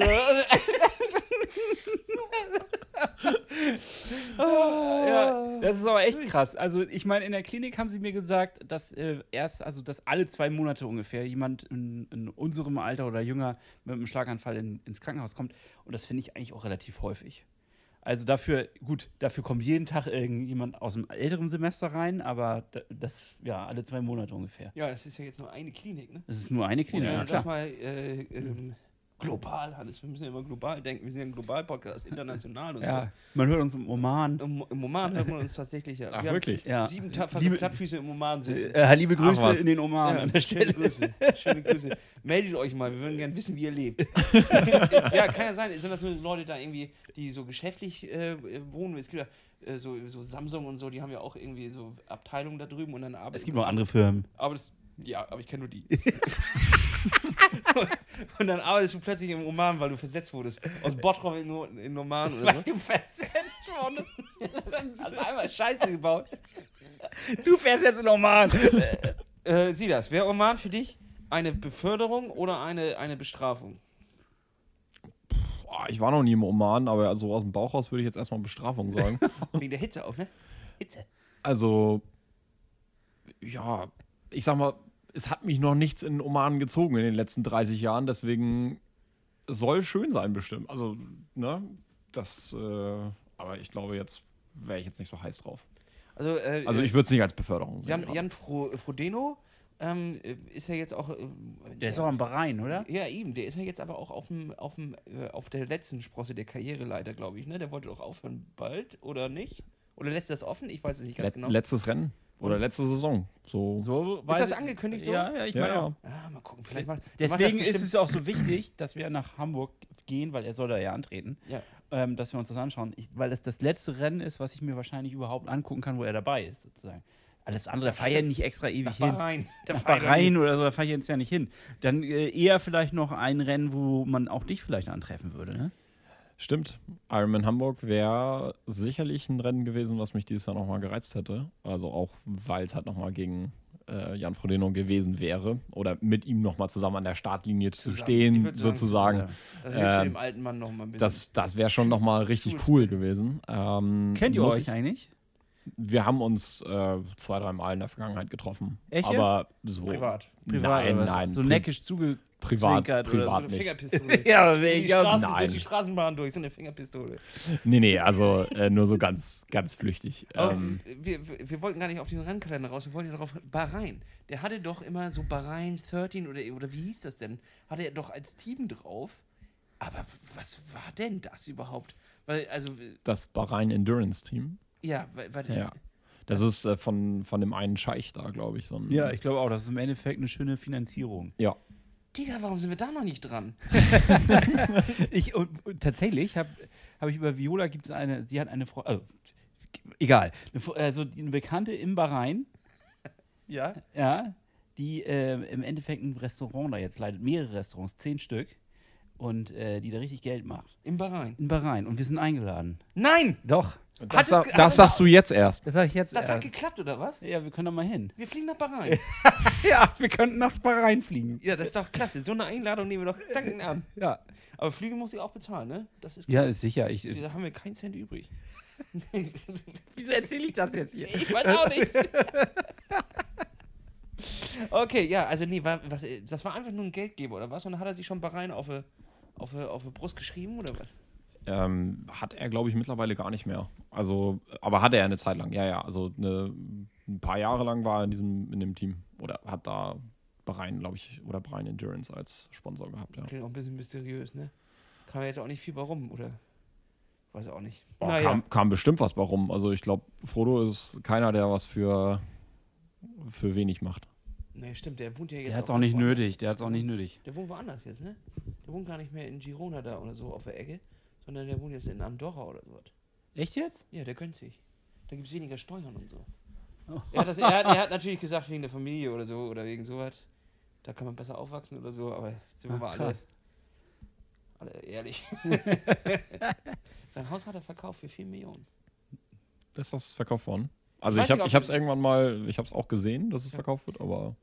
Ja, das ist aber echt krass. Also, ich meine, in der Klinik haben sie mir gesagt, dass äh, erst, also dass alle zwei Monate ungefähr jemand in, in unserem Alter oder jünger mit einem Schlaganfall in, ins Krankenhaus kommt. Und das finde ich eigentlich auch relativ häufig. Also dafür, gut, dafür kommt jeden Tag irgendjemand aus dem älteren Semester rein, aber da- das, ja, alle zwei Monate ungefähr. Ja, es ist ja jetzt nur eine Klinik, ne? Das ist nur eine Klinik, wenn ja, du das klar. mal äh, ähm, global, Hannes, wir müssen ja immer global denken, wir sind ja ein Global-Podcast, international und Ja, man hört uns im Oman. so. Im, Im Oman hört man uns tatsächlich ja. Ach, Wir haben wirklich? Ja. Sieben tapfere Liebe- Plattfüße im Oman sitzen. Äh, liebe Grüße was. in den Oman Ja, an der schöne. Grüße. Schöne Grüße. Meldet euch mal, wir würden gerne wissen, wie ihr lebt. ja, kann ja sein. Sind das nur Leute da irgendwie, die so geschäftlich äh, wohnen? Es gibt ja äh, so, so Samsung und so, die haben ja auch irgendwie so Abteilungen da drüben und dann arbeiten. Es gibt noch andere Firmen. Aber das, ja, aber ich kenne nur die. und dann arbeitest du plötzlich im Oman, weil du versetzt wurdest. Aus Bottrop in, in Oman oder so. du versetzt worden. Hast du einmal Scheiße gebaut. Du fährst jetzt in Oman. Äh, sieh das. Wäre Oman für dich eine Beförderung oder eine, eine Bestrafung? Ich war noch nie im Oman, aber so aus dem Bauch raus würde ich jetzt erstmal Bestrafung sagen. Wegen der Hitze auch, ne? Hitze. Also, ja, ich sag mal, es hat mich noch nichts in Oman gezogen in den letzten 30 Jahren, deswegen soll schön sein bestimmt. Also, ne, das, äh, aber ich glaube, jetzt wäre ich jetzt nicht so heiß drauf. Also, äh, Also, ich würde es nicht als Beförderung sehen. Jan, Jan Fro Frodeno ähm, äh, ist ja jetzt auch. Äh, Der ist auch am Bahrain, oder? Ja, eben. Der ist ja jetzt aber auch auf, dem, auf, dem, äh, auf der letzten Sprosse der Karriereleiter, glaube ich. Ne? Der wollte doch aufhören bald, oder nicht? Oder lässt er das offen? Ich weiß es nicht ganz Let genau. Letztes Rennen oder letzte Saison. So. So, Ist das angekündigt so? Ja, ja, ich Ja, meine ja. auch. Ah, mal gucken, vielleicht mal. Deswegen ist es auch so wichtig, dass wir nach Hamburg gehen, weil er soll da ja antreten, Ja. ähm, dass wir uns das anschauen. Ich, weil das das letzte Rennen ist, was ich mir wahrscheinlich überhaupt angucken kann, wo er dabei ist, sozusagen. Alles andere, da fahre ich ja nicht extra ewig hin. Bahrain. Nach Bahrain oder so, da fahre ich jetzt ja nicht hin. Dann äh, eher vielleicht noch ein Rennen, wo man auch dich vielleicht antreffen würde, ne? Stimmt. Ironman Hamburg wäre sicherlich ein Rennen gewesen, was mich dieses Jahr nochmal gereizt hätte. Also auch, weil es halt nochmal gegen äh, Jan Frodeno gewesen wäre. Oder mit ihm nochmal zusammen an der Startlinie zu Zusammen. Ich stehen, sagen, sozusagen. zusammen. Da hilfst du Ähm, dem alten Mann noch mal ein bisschen. Das, das wäre schon nochmal richtig Cool. gewesen. Ähm, Kennt ihr euch ich- eigentlich? Wir haben uns äh, zwei, drei Mal in der Vergangenheit getroffen. Echt Aber so. Privat. Privat Nein, nein. So neckisch zuge Privat, zwinkert oder So privat eine nicht. Fingerpistole. Ja, durch, die Straßen, nein. durch die Straßenbahn durch, so eine Fingerpistole. Nee, nee, also äh, nur so ganz, ganz flüchtig. Oh, Ähm, wir, wir wir wollten gar nicht auf den Randkalender raus, wir wollten ja darauf Bahrain. Der hatte doch immer so Bahrain 13 oder, oder wie hieß das denn? Hatte er doch als Team drauf. Aber was war denn das überhaupt? Weil, also, das Bahrain Endurance Team. Ja, weil, weil Ja. Das ist äh, von, von dem einen Scheich da, glaube ich. So ein, Ja, ich glaube auch, das ist im Endeffekt eine schöne Finanzierung. ja. Digga, warum sind wir da noch nicht dran? Ich, und, und tatsächlich habe hab ich über Viola gibt es eine, sie hat eine Frau, also, egal, eine, also eine Bekannte im Bahrain, Ja? ja, die äh, im Endeffekt ein Restaurant da jetzt leitet, mehrere Restaurants, zehn Stück, und äh, die da richtig Geld macht. Im Bahrain. In Bahrain. Und wir sind eingeladen. Nein! Doch. Hat Das, es sa- ge- das hat sagst du jetzt erst. Das sage ich jetzt. Das hat erst. geklappt, oder was? ja, wir können doch mal hin. Wir fliegen nach Bahrain. Ja, wir könnten nach Bahrain fliegen. ja, das ist doch klasse. So eine Einladung nehmen wir doch dankend an. Ja. Aber Flüge muss ich auch bezahlen, ne? Das ist Ja, klar. ist sicher. Ich, Da haben wir keinen Cent übrig. wieso erzähle ich das jetzt hier? Ich weiß auch nicht. okay, ja, also nee, war, was, äh, das war einfach nur ein Geldgeber, oder was? Und dann hat er sich schon Bahrain auf die auf, auf die Brust geschrieben, oder was? Ähm, hat er, glaube ich, mittlerweile gar nicht mehr. Also, aber hatte er eine Zeit lang, ja, ja. Also eine, ein paar Jahre lang war er in diesem, in dem Team. Oder hat da Bahrain, glaube ich, oder Bahrain Endurance als Sponsor gehabt, ja. Klingt auch ein bisschen mysteriös, ne? Kann man jetzt auch nicht viel warum, oder? Weiß auch nicht. Boah, Naja. kam, kam bestimmt was bei rum. Also ich glaube, Frodo ist keiner, der was für, für wenig macht. Nee, stimmt, der wohnt ja jetzt. Der hat es auf auch nicht nötig. Der hat es auch nicht nötig. Der wohnt woanders jetzt, ne? Der wohnt gar nicht mehr in Girona da oder so auf der Ecke, sondern der wohnt jetzt in Andorra oder so. Echt jetzt? Ja, der gönnt sich. Da gibt es weniger Steuern und so. Oh. Er, hat das, er, hat, er hat natürlich gesagt, wegen der Familie oder so oder wegen sowas. Da kann man besser aufwachsen oder so, aber sind wir Ach, mal alle, krass. alle ehrlich. Sein Haus hat er verkauft für 4 Millionen. Ist das verkauft worden? Also ich ich habe es das- irgendwann mal, ich habe es auch gesehen, dass es Ja. verkauft wird, aber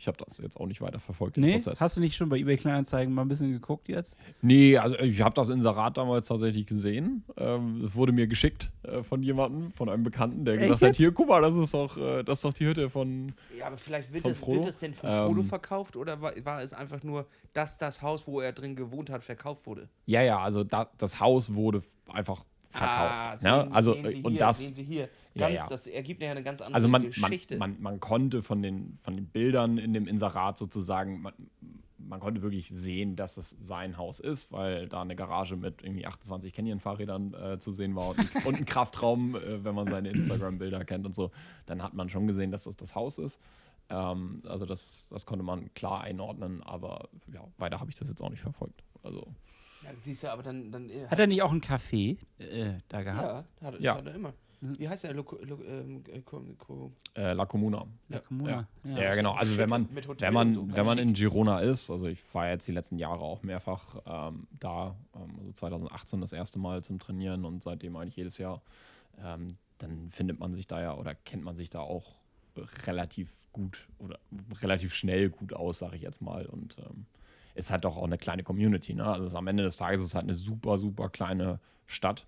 ich habe das jetzt auch nicht weiter verfolgt, den Nee, Prozess. hast du nicht schon bei eBay Kleinanzeigen mal ein bisschen geguckt jetzt? Nee, also ich habe das Inserat damals tatsächlich gesehen. Ähm, Es wurde mir geschickt äh, von jemandem, von einem Bekannten, der Echt gesagt hat, jetzt? hier, guck mal, das ist doch, äh, das ist doch die Hütte von. Ja, aber vielleicht wird, es, Frodo? wird es denn von Frodo Ähm. verkauft oder war, war es einfach nur, dass das Haus, wo er drin gewohnt hat, verkauft wurde? Ja, ja, also da, das Haus wurde einfach verkauft. Ah, ne? sehen- Also sehen Sie und hier, das. Hier. Ja, Ganz, ja. Das ergibt ja eine ganz andere Also man, man, Geschichte. man, man konnte von den, von den Bildern in dem Inserat sozusagen, man, man konnte wirklich sehen, dass es sein Haus ist, weil da eine Garage mit irgendwie 28 Canyon-Fahrrädern äh, zu sehen war und, ein- und ein Kraftraum, äh, wenn man seine Instagram-Bilder kennt und so. Dann hat man schon gesehen, dass das das Haus ist. Ähm, also das, das konnte man klar einordnen, aber ja, weiter habe ich das jetzt auch nicht verfolgt. Also ja, siehst du, aber dann. dann äh, Hat er nicht auch ein Café äh, da gehabt? Ja, hat, das Ja. hat er immer. Wie heißt der? Ähm, äh, äh, La Comuna. La Comuna. Ja, ja, genau. Also wenn man, wenn man, so, wenn man in Girona ist, also ich war jetzt die letzten Jahre auch mehrfach ähm, da, ähm, also 2018 das erste Mal zum Trainieren und seitdem eigentlich jedes Jahr, ähm, dann findet man sich da ja oder kennt man sich da auch relativ gut oder relativ schnell gut aus, sage ich jetzt mal. Und ähm, ist halt doch auch eine kleine Community. Ne? Also es ist am Ende des Tages ist es halt eine super, super kleine Stadt,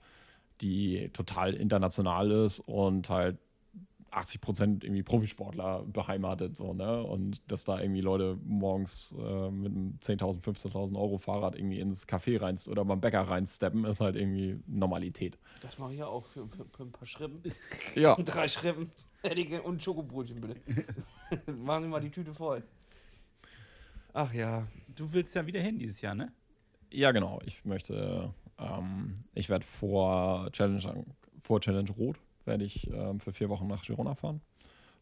die total international ist und halt 80 Prozent irgendwie Profisportler beheimatet, so, ne? Und dass da irgendwie Leute morgens äh, mit einem 10.000, 15.000 Euro Fahrrad irgendwie ins Café reinst oder beim Bäcker reinsteppen, ist halt irgendwie Normalität. Das mache ich ja auch für, für, für ein paar Schrippen. Ja. Drei Schrippen. Und Schokobrötchen, bitte. Machen Sie mal die Tüte voll. Ach ja. Du willst ja wieder hin dieses Jahr, ne? Ja, genau. Ich möchte, ähm, ich werde vor Challenge, vor Challenge Rot, werde ich ähm, für vier Wochen nach Girona fahren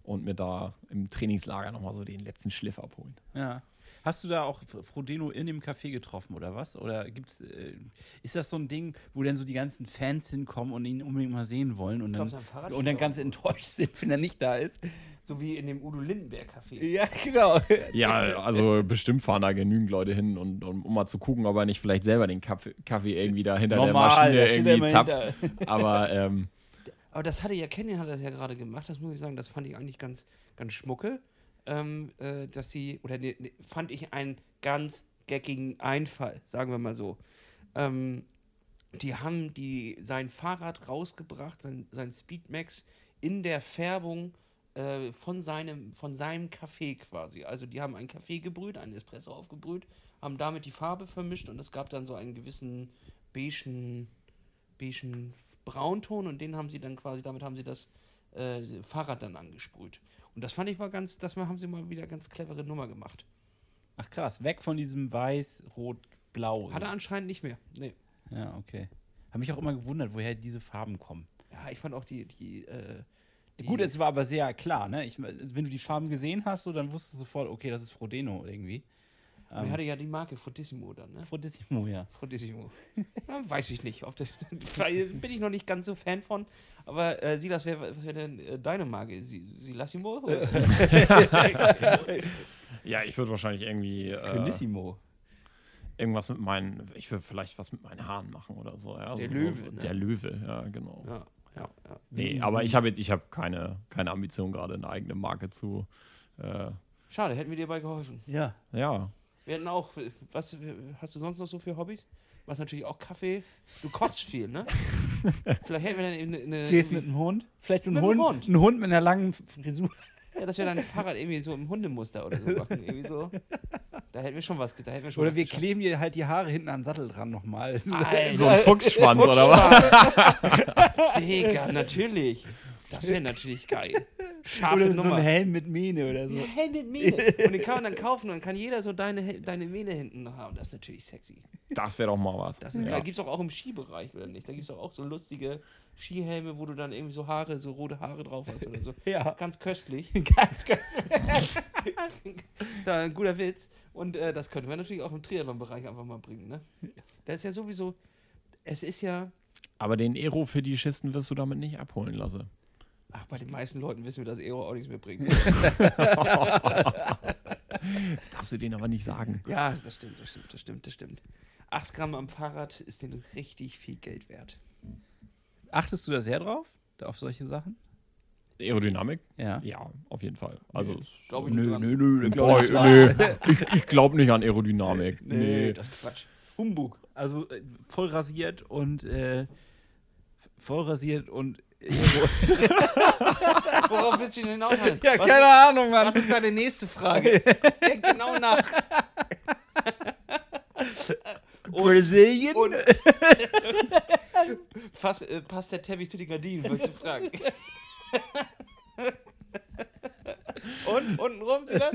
und mir da im Trainingslager nochmal so den letzten Schliff abholen. Ja. Hast du da auch Frodeno in dem Café getroffen oder was? Oder gibt's, äh, ist das so ein Ding, wo dann so die ganzen Fans hinkommen und ihn unbedingt mal sehen wollen und glaub, dann, und dann ganz enttäuscht sind, wenn er nicht da ist? So wie in dem Udo Lindenberg Café. Ja, genau. Ja, also bestimmt fahren da genügend Leute hin, und, und, um mal zu gucken, ob er nicht vielleicht selber den Kaffee, Kaffee irgendwie da hinter der Maschine da steht er irgendwie zapft. hinter. Aber ähm, Aber das hatte ja, Kenny hat das ja gerade gemacht, das muss ich sagen, das fand ich eigentlich ganz, ganz schmucke. Ähm, äh, dass sie, oder ne, ne, fand ich einen ganz geckigen Einfall, sagen wir mal so. Ähm, die haben die, sein Fahrrad rausgebracht, sein, sein Speedmax in der Färbung äh, von, seinem, von seinem Kaffee quasi. Also die haben einen Kaffee gebrüht, einen Espresso aufgebrüht, haben damit die Farbe vermischt und es gab dann so einen gewissen beigen, beigen Braunton und den haben sie dann quasi, damit haben sie das äh, Fahrrad dann angesprüht. Und das fand ich mal ganz, das haben sie mal wieder ganz clevere Nummer gemacht. Ach krass, weg von diesem weiß, rot, blau. Hat er anscheinend nicht mehr. Nee. Ja, okay. Habe mich auch immer gewundert, woher diese Farben kommen. Ja, ich fand auch die, die, äh, die Gut, es war aber sehr klar, ne? Ich, wenn du die Farben gesehen hast, so, dann wusstest du sofort, okay, das ist Frodeno irgendwie. Er hatte ja die Marke Fortissimo dann, ne? Frodissimo, ja. Frodissimo. ja, weiß ich nicht. Auf das, bin ich noch nicht ganz so Fan von. Aber äh, Silas, wer, was wäre denn äh, deine Marke? Si- Silassimo? Ja, ich würde wahrscheinlich irgendwie äh, Colissimo. irgendwas mit meinen, ich würde vielleicht was mit meinen Haaren machen oder so. Ja, Der so, Löwe, So, ne? Der Löwe, ja, genau. ja, ja, ja. Nee, aber ich habe jetzt, ich habe keine, keine Ambition, gerade eine eigene Marke zu. Äh, Schade, hätten wir dir dabei geholfen. Ja. ja. Wir hätten auch, was hast du sonst noch so für Hobbys? Was natürlich auch Kaffee. Du kochst viel, ne? Vielleicht hätten wir dann eben eine. eine Gehst mit einem Hund? Vielleicht so ein Mit einem Hund, Hund. Ein Hund mit einer langen Frisur. Ja, dass wir dann ein Fahrrad irgendwie so im Hundemuster oder so machen. Irgendwie so. Da hätten wir schon was, da hätten wir schon Oder was wir geschafft. kleben dir halt die Haare hinten am Sattel dran nochmal. So. Alter. So ein Fuchsschwanz oder was? Digga, natürlich. Das wäre natürlich geil. Scharfe Oder so Nummer. ein Helm mit Mähne oder so. Ja, Hell mit Mähne. Und den kann man dann kaufen und dann kann jeder so deine, deine Mähne hinten haben. Das ist natürlich sexy. Das wäre doch mal was. Das ist ja. geil. Gibt es auch, auch im Skibereich, oder nicht? Da gibt es auch, auch so lustige Skihelme, wo du dann irgendwie so Haare, so rote Haare drauf hast oder so. Ja. Ganz köstlich. Ganz, ganz. da, ein guter Witz. Und äh, das könnten wir natürlich auch im Triathlon-Bereich einfach mal bringen, ne? Das ist ja sowieso, es ist ja, Aber den Aero-Fetischisten wirst du damit nicht abholen lassen. ach, bei den meisten Leuten wissen wir, dass Aero auch nichts mehr bringt. Das darfst du denen aber nicht sagen. ja, das stimmt, das stimmt, das stimmt, das stimmt. 8 Gramm am Fahrrad ist denen richtig viel Geld wert. Achtest du da sehr drauf? Auf solche Sachen? Aerodynamik? Ja. Ja, auf jeden Fall. Also, glaub ich nö, nö, nö, glaub Boah, ich nö. Ich, ich glaube nicht an Aerodynamik. Nee, Nee. das ist Quatsch. Humbug. Also äh, voll rasiert und äh, voll rasiert und Worauf willst du denn hinaus? Ja, was, keine Ahnung, was ist deine nächste Frage? Denk genau nach. Brazilian? Und Fass, äh, passt der Teppich zu den Gardinen, wolltest du fragen. Und unten rum, Silas?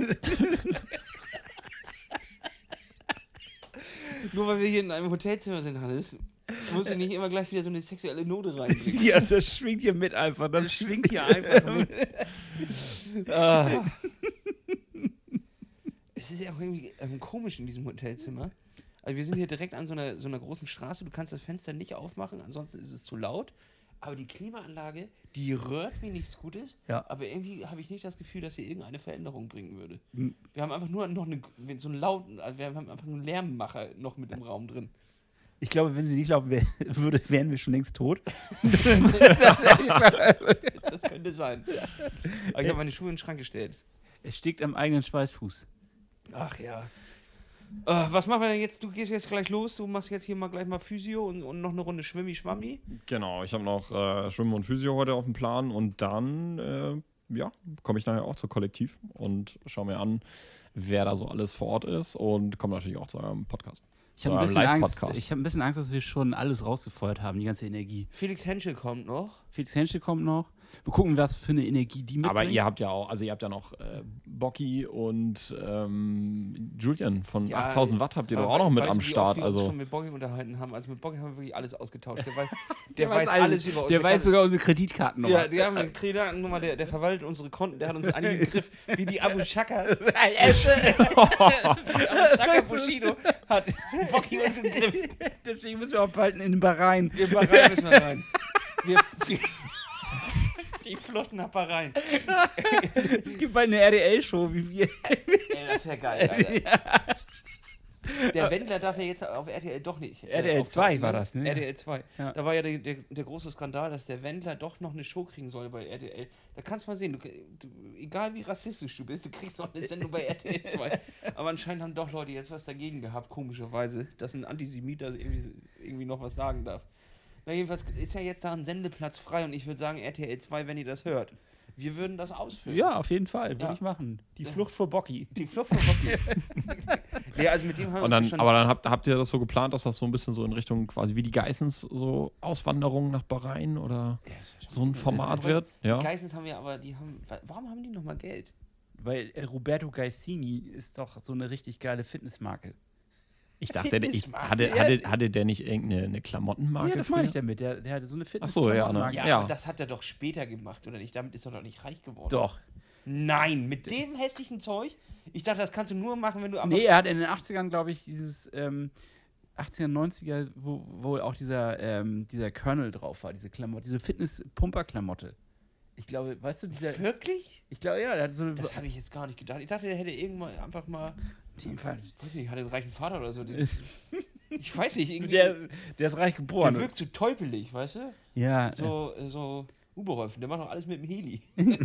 Nur weil wir hier in einem Hotelzimmer sind, Hannes, muss ich nicht immer gleich wieder so eine sexuelle Note reinbringen. ja, das schwingt hier mit einfach. Das, Das schwingt hier einfach mit. Ah. Es ist ja auch irgendwie ähm, komisch in diesem Hotelzimmer. Also wir sind hier direkt an so einer, so einer großen Straße. Du kannst das Fenster nicht aufmachen, ansonsten ist es zu laut. Aber die Klimaanlage, die rührt wie nichts Gutes. Ja. Aber irgendwie habe ich nicht das Gefühl, dass sie irgendeine Veränderung bringen würde. Hm. Wir haben einfach nur noch eine, so einen lauten, also wir haben einfach einen Lärmmacher noch mit im Raum drin. Ich glaube, wenn sie nicht laufen wär, würde, wären wir schon längst tot. Das könnte sein. Aber ich habe meine Schuhe in den Schrank gestellt. Es steckt am eigenen Schweißfuß. Ach ja. Äh, was machen wir denn jetzt? Du gehst jetzt gleich los, du machst jetzt hier mal gleich mal Physio und, und noch eine Runde Schwimmi-Schwammi. Genau, ich habe noch äh, Schwimmen und Physio heute auf dem Plan und dann, äh, ja, komme ich nachher auch zur Kollektiv und schaue mir an, wer da so alles vor Ort ist und komme natürlich auch zu eurem Podcast. Ich habe ein, bisschen Angst- ich hab ein bisschen Angst, dass wir schon alles rausgefeuert haben, die ganze Energie. Felix Henschel kommt noch. Felix Henschel kommt noch. Wir gucken, was für eine Energie die mitbringt. Aber ihr habt ja auch, also ihr habt ja noch äh, Bocky und ähm, Julian von Ja, 8000 Watt habt ihr doch Aber auch noch mit am wie oft Start. wir uns Also schon mit Boggy unterhalten haben. Also mit Boggy haben wir wirklich alles ausgetauscht. Der weiß, der Der weiß alles über Der unsere weiß sogar unsere Kreditkarten Ja, die haben eine Kreditnummer, der, der verwaltet unsere Konten, der hat uns Griff, wie die Abu Shakas. Abu Shaka Bushido hat Boggy uns im Griff. Deswegen müssen wir auch bald in den Bahrain. Wir Bahrain müssen wir rein. Wir, wir, die flotten Bahrain. Es gibt bald eine RDL-Show, wie wir. Ey, das wäre geil, Alter. Der Wendler darf ja jetzt auf RTL doch nicht. äh, RTL auftauchen, 2 war das, ne? RTL 2. Ja. Da war ja der, der, der große Skandal, dass der Wendler doch noch eine Show kriegen soll bei RTL. Da kannst du mal sehen, du, du, egal wie rassistisch du bist, du kriegst noch eine Sendung bei RTL 2. Aber anscheinend haben doch Leute jetzt was dagegen gehabt, komischerweise, dass ein Antisemit da irgendwie, irgendwie noch was sagen darf. Na, jedenfalls ist ja jetzt da ein Sendeplatz frei und ich würde sagen, RTL 2, wenn ihr das hört, wir würden das ausfüllen. Ja, auf jeden Fall, würde Ja. ich machen. Die Ja. Flucht vor Bocky. Die Flucht von Bocky. ja, also mit dem haben wir Und dann, schon. aber dann habt, habt ihr das so geplant, dass das so ein bisschen so in Richtung quasi wie die Geissens so Auswanderung nach Bahrain oder Ja, so ein cool. Format Aber wird? Ja. Geissens haben wir aber, die haben. wa- Warum haben die nochmal Geld? Weil äh, Roberto Gaisini ist doch so eine richtig geile Fitnessmarke. Ich dachte, der- ich, hatte, hatte, hatte der nicht irgendeine eine Klamottenmarke? ja, das meine ich damit. Der, der hatte so eine fitness Ach so, ja, ne? Ja, Ja. aber das hat er doch später gemacht, oder nicht? Damit ist er doch nicht reich geworden. Doch. Nein, mit dem hässlichen Zeug? Ich dachte, das kannst du nur machen, wenn du einfach. Nee, er hat in den 80ern, glaube ich, dieses ähm, 80er, 90er, wo, wo auch dieser, ähm, dieser Colonel drauf war, diese Klamotte, diese Fitness-Pumper-Klamotte. Ich glaube, weißt du, dieser. Wirklich? Ich glaube, ja, der hat so. Das habe ich jetzt gar nicht gedacht. Ich dachte, der hätte irgendwann einfach mal. Jedenfalls. Weiß nicht, hat einen reichen Vater oder so. Ich weiß nicht, irgendwie. Der, der ist reich der geboren. wirkt so teupelig, weißt du? ja, So, äh, so Uberhäufen. Der macht doch alles mit dem Heli.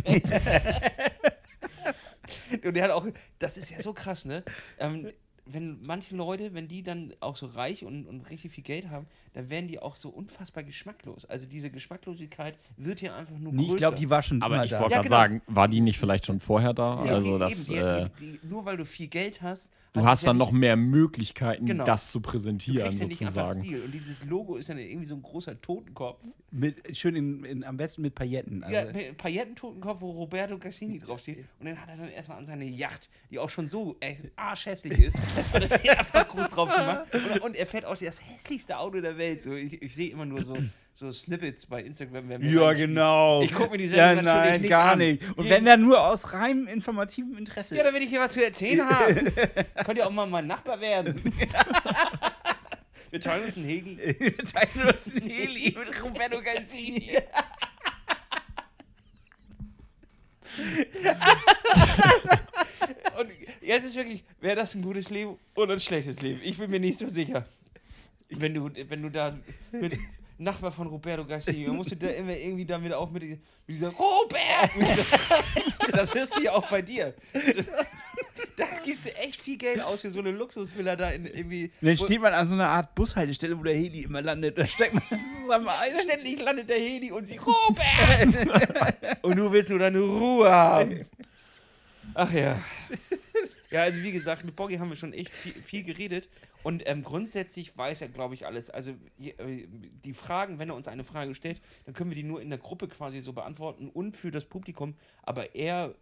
Und der hat auch, das ist ja so krass, ne? Ähm, wenn manche Leute, wenn die dann auch so reich und, und richtig viel Geld haben, dann werden die auch so unfassbar geschmacklos. Also diese Geschmacklosigkeit wird hier einfach nur nee, größer. ich glaube, die war schon Aber immer ich wollte Ja, gerade genau. sagen, war die nicht vielleicht schon vorher da? Ja, also die, das, eben, äh, die, die, nur weil du viel Geld hast, du heißt hast ja dann noch nicht- mehr Möglichkeiten, Genau. das zu Du präsentieren kriegst ja nicht einfach sozusagen. Stil. Und dieses Logo ist dann irgendwie so ein großer Totenkopf. Mit, schön in, in, am besten mit Pailletten. Also, Ja, mit Paillettentotenkopf, wo Roberto Cassini draufsteht. Und den hat er dann erstmal an seine Yacht, die auch schon so echt arschhässlich ist, hat er den einfach groß drauf gemacht. Und, und er fährt auch das hässlichste Auto der Welt. So, ich, ich sehe immer nur so, so Snippets bei Instagram. Wenn wir Ja, genau. Ich guck mir die Ja, Sendung natürlich nein, nicht gar an. nicht. Und wenn dann nur aus reinem informativem Interesse. Ja, damit ich hier was zu erzählen habe. Könnt ihr auch mal mein Nachbar werden. Wir teilen uns einen Hegel. Wir teilen uns ein Heli mit Roberto Cassini. Und jetzt ist wirklich, wäre das ein gutes Leben oder ein schlechtes Leben? Ich bin mir nicht so sicher. Wenn du, wenn du da mit Nachbar von Roberto Cassini, dann musst du da immer irgendwie damit auch mit, mit dieser Robert! Mit dieser- das hörst du ja auch bei dir. Da gibst du echt viel Geld aus für so eine Luxusvilla da in irgendwie. Und dann steht man an so einer Art Bushaltestelle, wo der Heli immer landet. Da steckt man zusammen ein. Ständig landet der Heli und sie, Robert! und du willst nur deine Ruhe haben. Ach ja. Ja, also wie gesagt, mit Boggy haben wir schon echt viel, viel geredet. Und ähm, grundsätzlich weiß er, glaube ich, alles. Also äh, die Fragen, wenn er uns eine Frage stellt, dann können wir die nur in der Gruppe quasi so beantworten und für das Publikum. Aber er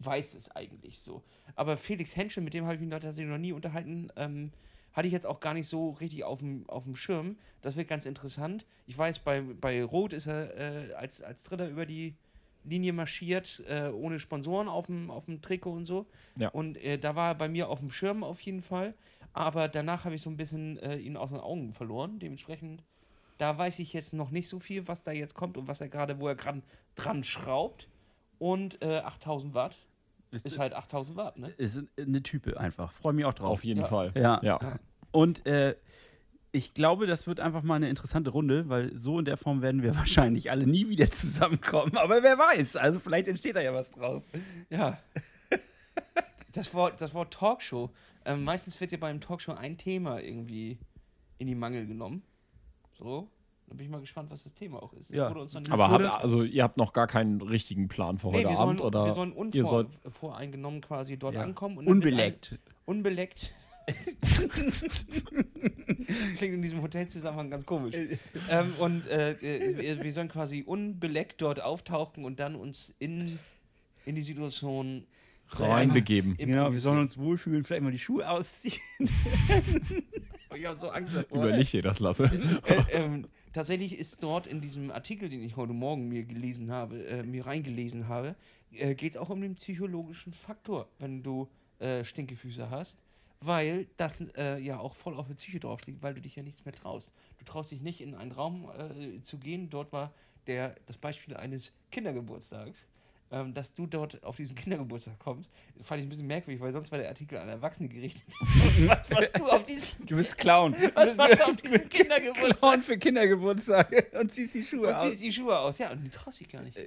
weiß es eigentlich so. Aber Felix Henschel, mit dem habe ich mich tatsächlich noch nie unterhalten, ähm, hatte ich jetzt auch gar nicht so richtig auf dem, Schirm. Das wird ganz interessant. Ich weiß, bei, bei Rot ist er äh, als, als Dritter über die Linie marschiert, äh, ohne Sponsoren auf dem, auf dem Trikot und so. Ja. Und äh, da war er bei mir auf dem Schirm auf jeden Fall. Aber danach habe ich so ein bisschen äh, ihn aus den Augen verloren. Dementsprechend, da weiß ich jetzt noch nicht so viel, was da jetzt kommt und was er gerade, wo er gerade dran schraubt. Und äh, 8000 Watt ist halt 8000 Watt, ne? Ist eine Type einfach. Freue mich auch drauf. Auf jeden Ja. Fall. Ja. ja. Und äh, ich glaube, das wird einfach mal eine interessante Runde, weil so in der Form werden wir wahrscheinlich alle nie wieder zusammenkommen. Aber wer weiß, also vielleicht entsteht da ja was draus. Ja. Das Wort, das Wort Talkshow. Ähm, meistens wird ja beim Talkshow ein Thema irgendwie in die Mangel genommen. So. Da bin ich mal gespannt, was das Thema auch ist. Ja. wurde uns noch nicht Aber wurde- habt, also ihr habt noch gar keinen richtigen Plan für Nee, heute wir Abend sollen, oder wir sollen ihr unvor, sollt voreingenommen quasi dort Ja. ankommen. Und Unbeleckt. Ein, unbeleckt. Klingt in diesem Hotelzusammenhang ganz komisch. ähm, und äh, äh, wir, wir sollen quasi unbeleckt dort auftauchen und dann uns in, in die Situation reinbegeben. Genau, wir sollen uns wohlfühlen, vielleicht mal die Schuhe ausziehen. Ich habe so Angst davor. Überleg dir das, Lasse. äh, ähm, tatsächlich ist dort in diesem Artikel, den ich heute Morgen mir gelesen habe, äh, mir reingelesen habe, äh, geht es auch um den psychologischen Faktor, wenn du äh, Stinkefüße hast, weil das äh, ja auch voll auf der Psyche drauf liegt, weil du dich ja nichts mehr traust. Du traust dich nicht in einen Raum äh, zu gehen. Dort war der, das Beispiel eines Kindergeburtstags. Ähm, dass du dort auf diesen Kindergeburtstag kommst, fand ich ein bisschen merkwürdig, weil sonst war der Artikel an Erwachsene gerichtet. was du auf diesem, Du bist Clown. was warst du auf diesem Kindergeburtstag? Clown für Kindergeburtstage und ziehst die Schuhe Und aus. ziehst die Schuhe aus. Ja, und die traust dich gar nicht.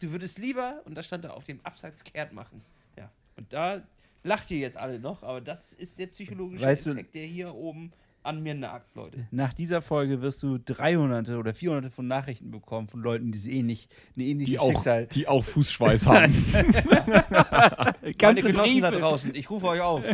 Du würdest lieber, und da stand da auf dem Absatz kehrt machen. Ja. Und da lacht ihr jetzt alle noch, aber das ist der psychologische Weißt du- Effekt, der hier oben an mir nagt, Leute. Nach dieser Folge wirst du 300 oder 400 von Nachrichten bekommen von Leuten, die ähnlich, eine ähnliche Die auch, Schicksal. die auch Fußschweiß haben. Meine Ganze Genossen da draußen, ich rufe euch auf.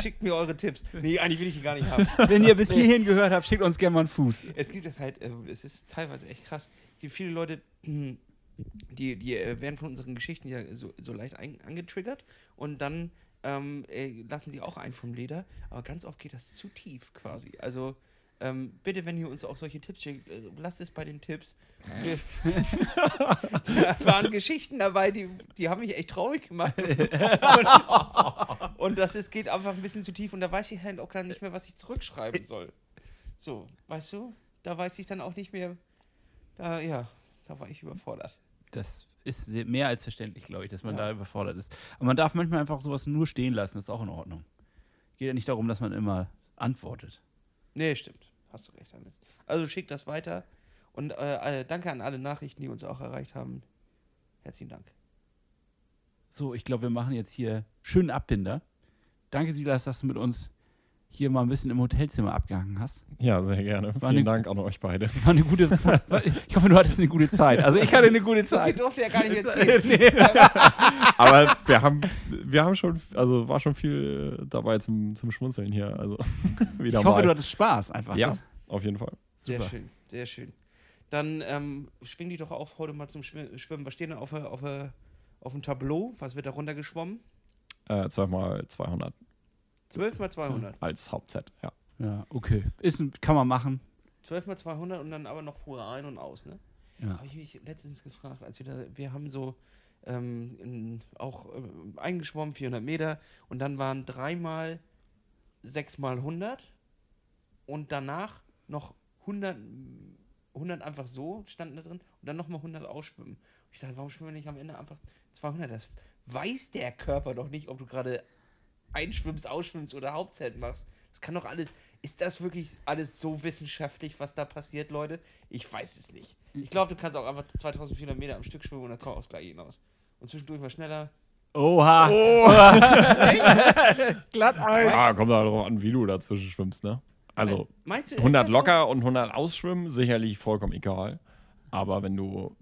Schickt mir eure Tipps. Nee, eigentlich will ich die gar nicht haben. Wenn ihr bis hierhin gehört habt, schickt uns gerne mal einen Fuß. Es gibt halt, äh, es ist teilweise echt krass. Es gibt viele Leute, die, die äh, werden von unseren Geschichten ja so, so leicht angetriggert und dann ähm, äh, lassen sie auch ein vom Leder. Aber ganz oft geht das zu tief quasi. Also ähm, bitte, wenn ihr uns auch solche Tipps schickt, äh, lasst es bei den Tipps. Da waren Geschichten dabei, die, die haben mich echt traurig gemacht. Und, und das ist, geht einfach ein bisschen zu tief und da weiß ich halt auch gar nicht mehr, was ich zurückschreiben soll. So, weißt du? Da weiß ich dann auch nicht mehr. Da, ja, da war ich überfordert. Das ist mehr als verständlich, glaube ich, dass man Ja. da überfordert ist. Aber man darf manchmal einfach sowas nur stehen lassen, das ist auch in Ordnung. Geht ja nicht darum, dass man immer antwortet. Nee, stimmt. Hast du recht, Hannes. Also schickt das weiter. Und äh, äh, danke an alle Nachrichten, die uns auch erreicht haben. Herzlichen Dank. So, ich glaube, wir machen jetzt hier schönen Abbinder. Danke, Silas, dass du mit uns hier mal ein bisschen im Hotelzimmer abgehangen hast. ja, sehr gerne. War Vielen eine- Dank an euch beide. War eine gute Zeit. Ich hoffe, du hattest eine gute Zeit. Also ich hatte eine gute Zeit. durfte er gar nicht erzählen. Aber wir haben, wir haben schon, also war schon viel äh, dabei zum, zum Schmunzeln hier. Also wieder Ich hoffe, mal. du hattest Spaß einfach. ja, Das- auf jeden Fall. Sehr Super. schön, sehr schön. Dann ähm, schwing die doch auf heute mal zum Schwim- Schwimmen. Was steht denn auf, der- auf, der- auf dem Tableau? Was wird da runtergeschwommen? Äh, 12 mal 200 12 mal 200. als Hauptset, ja. Ja, okay. Ist, ein- kann man machen. 12 mal 200 und dann aber noch vorher ein und aus, ne? Ja. Habe ich mich letztens gefragt, als wir da, wir haben so ähm, in, auch ähm, eingeschwommen, 400 Meter und dann waren dreimal 6 mal 100 und danach noch 100, 100 einfach so standen da drin und dann nochmal 100 ausschwimmen. Und ich dachte, warum schwimmen wir nicht am Ende einfach 200? Das weiß der Körper doch nicht, ob du gerade einschwimmst, ausschwimmst oder Hauptzelt machst. Das kann doch alles. Ist das wirklich alles so wissenschaftlich, was da passiert, Leute? Ich weiß es nicht. Ich glaube, du kannst auch einfach 2400 Meter am Stück schwimmen und dann kommt aus gleich hinaus. Und zwischendurch mal schneller. Oha. Glatt Ah, kommt darauf an, wie du dazwischen schwimmst, ne? Also Meinst du, ist 100 das locker und 100 ausschwimmen, sicherlich vollkommen egal. Aber wenn du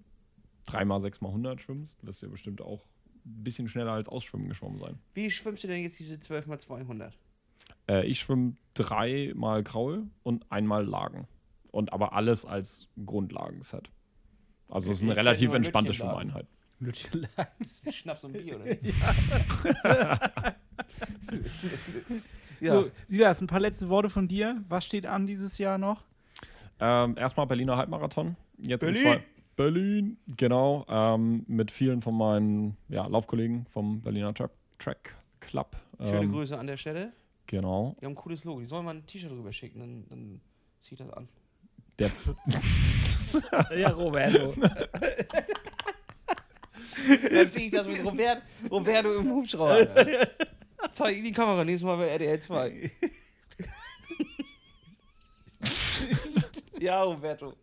3 6 mal 100 schwimmst, wirst du ja bestimmt auch bisschen schneller als Ausschwimmen geschwommen sein. Wie schwimmst du denn jetzt diese 12 mal 200? Äh, ich schwimme dreimal Kraul und einmal Lagen. Und aber alles als Grundlagenset. Also es ist eine relativ entspannte Lütchenlagen. Schwimmeinheit. Das ist ein Schnaps und Bier, oder? nicht? ja. So, Silas, ein paar letzte Worte von dir. Was steht an dieses Jahr noch? Ähm, erstmal Berliner Halbmarathon. Jetzt in Berlin! zwei- Berlin, genau. Ähm, mit vielen von meinen ja, Laufkollegen vom Berliner Track, Track Club. Schöne ähm, Grüße an der Stelle. Genau. Die haben ein cooles Logo. Ich soll mal ein T-Shirt rüber schicken, dann, dann zieh ich das an. Der, Ja, Roberto. Dann zieh ich das mit Robert, Roberto im Hubschrauber. Zeig in die Kamera, nächstes Mal bei RDL 2. ja, Roberto.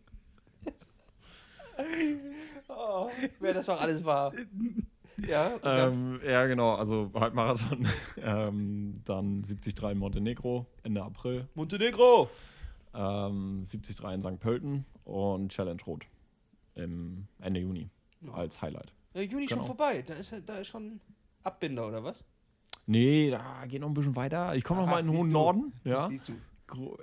Oh, Wäre das doch alles wahr. Ja, ähm, ja, genau. Also Halbmarathon. ähm, dann 73 in Montenegro Ende April. Montenegro. Ähm, 73 in St. Pölten und Challenge Rot im Ende Juni Ja. als Highlight. Ja, Juni schon Genau. vorbei. Da ist, da ist schon Abbinder, oder was? Nee, da geht noch ein bisschen weiter. Ich komme noch mal in den hohen du. Norden. Ja. Siehst du.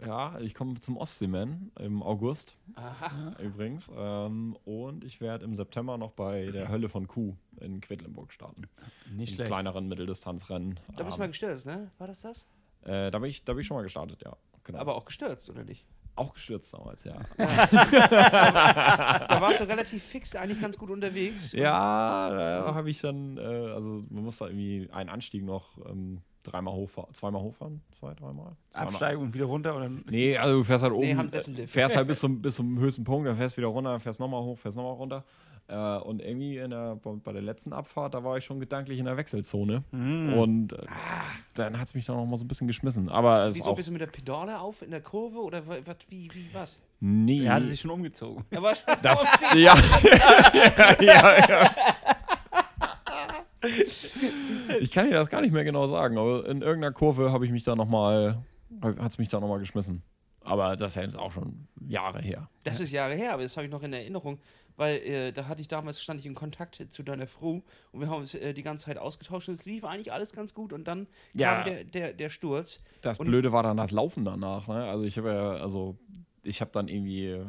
Ja, ich komme zum Ostseeman im August Aha. übrigens. Ähm, und ich werde im September noch bei der Hölle von Kuh in Quedlinburg starten. Nicht Im schlecht. kleineren Mitteldistanzrennen. Da bist du Ähm, mal gestürzt, ne? War das das? äh, da, bin ich, da bin ich schon mal gestartet, ja. Genau. Aber auch gestürzt, oder nicht? auch gestürzt damals, ja. Da warst du relativ fix, eigentlich ganz gut unterwegs. ja, da habe ich dann, äh, also man muss da irgendwie einen Anstieg noch ähm, dreimal hochfahren, zweimal hochfahren, zwei, dreimal. Absteigen und wieder runter oder Nee, also du fährst halt oben, Nee, äh, fährst halt bis zum, bis zum höchsten Punkt, dann fährst wieder runter, fährst nochmal hoch, fährst nochmal runter. Äh, und irgendwie in der, bei der letzten Abfahrt, da war ich schon gedanklich in der Wechselzone. Mhm. Und äh, dann hat es mich dann noch mal so ein bisschen geschmissen. Aber es ist Wieso auch. bist du mit der Pedale auf in der Kurve oder wa- wat, wie, wie, was? Nee. Er hatte sich schon umgezogen. Er war schon das, ja. ja, ja, ja. Ich kann dir das gar nicht mehr genau sagen, aber in irgendeiner Kurve habe ich mich da noch mal hat es mich da nochmal geschmissen. Aber das ist ja auch schon Jahre her. Das ist Jahre her, aber das habe ich noch in Erinnerung, weil äh, da hatte ich damals, stand ich in Kontakt zu deiner Frau und wir haben uns äh, die ganze Zeit ausgetauscht und es lief eigentlich alles ganz gut und dann Ja. kam der, der, der Sturz. Das Blöde war dann das Laufen danach. Ne? Also ich habe ja, also ich habe dann irgendwie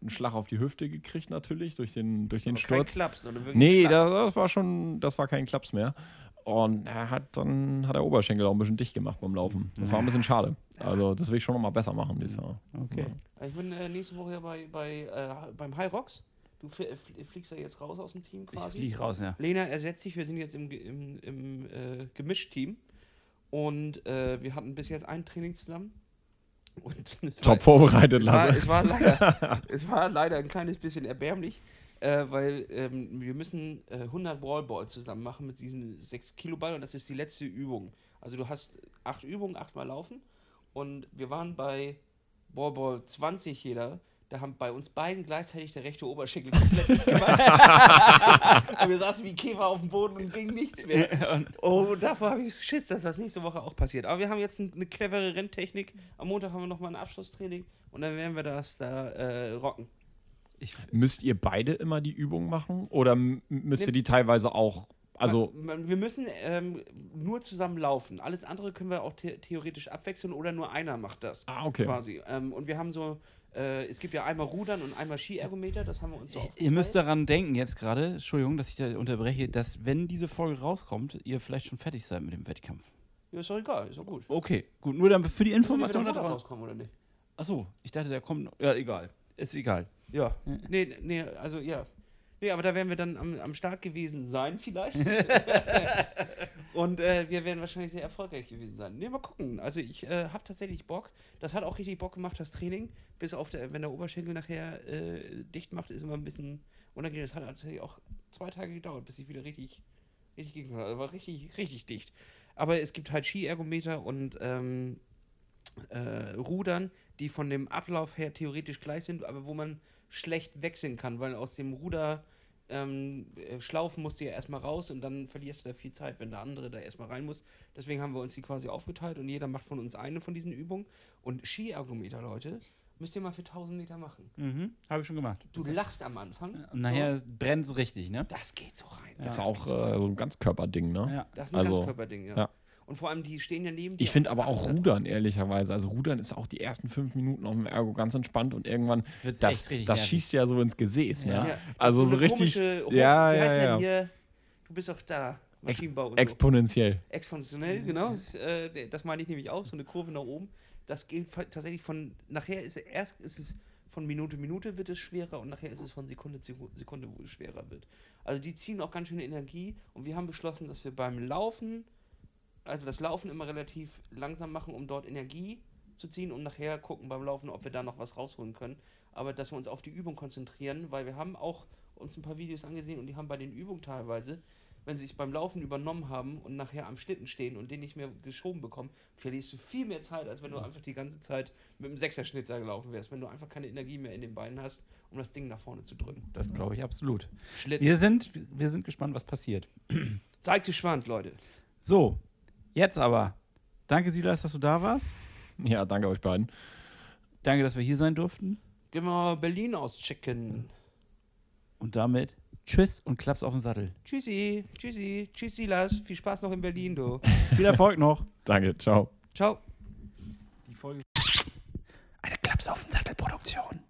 einen Schlag auf die Hüfte gekriegt natürlich durch den, durch den Aber kein Sturz. Klaps, sondern wirklich Nee, das, das war schon, das war kein Klaps mehr. Und er hat dann hat der Oberschenkel auch ein bisschen dicht gemacht beim Laufen. Das war ein bisschen schade. Also das will ich schon noch mal besser machen dieses Jahr. Okay. Ich bin äh, nächste Woche ja bei, bei, äh, beim High Rocks. Du fl fliegst ja jetzt raus aus dem Team Ich quasi. fliege raus, ja. Lena ersetzt sich, wir sind jetzt im, im, im äh, Gemischt-Team. Und äh, wir hatten bis jetzt ein Training zusammen. Und Top vorbereitet es war, lassen. es, war leider, es war leider ein kleines bisschen erbärmlich, äh, weil ähm, wir müssen äh, 100 Wallballs zusammen machen mit diesem 6 Kilo Ball und das ist die letzte Übung. Also du hast acht Übungen, achtmal laufen und wir waren bei Wallball 20 jeder. Da haben bei uns beiden gleichzeitig der rechte Oberschenkel komplett gemacht. und wir saßen wie Käfer auf dem Boden und ging nichts mehr. Oh, davor habe ich Schiss, dass das nächste Woche auch passiert. Aber wir haben jetzt ein, eine clevere Renntechnik. Am Montag haben wir nochmal ein Abschlusstraining und dann werden wir das da äh, rocken. Ich, Müsst ihr beide immer die Übung machen oder müsst ihr die teilweise auch, also wir müssen ähm, nur zusammen laufen. Alles andere können wir auch the theoretisch abwechseln oder nur einer macht das. Ah, okay. Quasi. Ähm, und wir haben so, äh, es gibt ja einmal Rudern und einmal Skiergometer, das haben wir uns so ihr müsst daran denken jetzt gerade, Entschuldigung, dass ich da unterbreche, dass wenn diese Folge rauskommt, ihr vielleicht schon fertig seid mit dem Wettkampf. Ja, ist doch egal, ist doch gut. Okay, gut, nur dann für die Information da draußen. rauskommen, oder nicht? Achso, ich dachte, der kommt. Ja, egal. Ist egal. Ja. Nee, nee, also ja. Nee, aber da werden wir dann am, am Start gewesen sein, vielleicht. Und äh, wir werden wahrscheinlich sehr erfolgreich gewesen sein. Nee, mal gucken. Also ich äh, habe tatsächlich Bock. Das hat auch richtig Bock gemacht, das Training. Bis auf der, wenn der Oberschenkel nachher äh, dicht macht, ist immer ein bisschen unangenehm. Das hat tatsächlich auch zwei Tage gedauert, bis ich wieder richtig, richtig ging. Also war richtig, richtig dicht. Aber es gibt halt Skiergometer und ähm, äh, Rudern, die von dem Ablauf her theoretisch gleich sind, aber wo man schlecht wechseln kann, weil aus dem Ruder ähm, äh, Schlaufen musst du ja erstmal raus und dann verlierst du da viel Zeit, wenn der andere da erstmal rein muss. Deswegen haben wir uns die quasi aufgeteilt und jeder macht von uns eine von diesen Übungen. Und Skiergometer, Leute, müsst ihr mal für 1000 Meter machen. Mhm, habe ich schon gemacht. Du lachst am Anfang. Und nachher brennt es richtig, ne? Das geht so rein. das ist geht auch so äh, so ein Ganzkörperding, ne? Ja. Das ist ein also, Ganzkörperding, ja. ja. Und vor allem, die stehen ja neben dir. Ich finde aber auch Rudern, ehrlicherweise. Also Rudern ist auch die ersten fünf Minuten auf dem Ergo ganz entspannt und irgendwann, Wird's das, das nervig. schießt ja so ins Gesäß, Ja. ne? Ja, Also das ist so richtig, komische Hoch- ja, wie ja, heißt denn ja. Hier? Du bist doch da. Maschinenbau und so. exponentiell. Exponentiell, genau. Äh, das meine ich nämlich auch, so eine Kurve nach oben. Das geht tatsächlich von, nachher ist es erst ist es von Minute Minute wird es schwerer und nachher ist es von Sekunde zu Sekunde, wo es schwerer wird. Also die ziehen auch ganz schöne Energie und wir haben beschlossen, dass wir beim Laufen, also das Laufen immer relativ langsam machen, um dort Energie zu ziehen und nachher gucken beim Laufen, ob wir da noch was rausholen können. Aber dass wir uns auf die Übung konzentrieren, weil wir haben auch uns ein paar Videos angesehen und die haben bei den Übungen teilweise, wenn sie sich beim Laufen übernommen haben und nachher am Schlitten stehen und den nicht mehr geschoben bekommen, verlierst du viel mehr Zeit, als wenn du einfach die ganze Zeit mit dem Sechserschnitt da gelaufen wärst, wenn du einfach keine Energie mehr in den Beinen hast, um das Ding nach vorne zu drücken. Das glaube ich absolut. Schlitten. Wir sind, wir sind gespannt, was passiert. Seid gespannt, Leute. So, jetzt aber. Danke, Silas, dass du da warst. Ja, danke euch beiden. Danke, dass wir hier sein durften. Gehen wir mal Berlin auschecken. Und damit tschüss und klaps auf den Sattel. Tschüssi, tschüssi, tschüss Silas. Viel Spaß noch in Berlin, du. Viel Erfolg noch. Danke, ciao. Ciao. Die Folge. Eine Klaps auf den Sattel Produktion.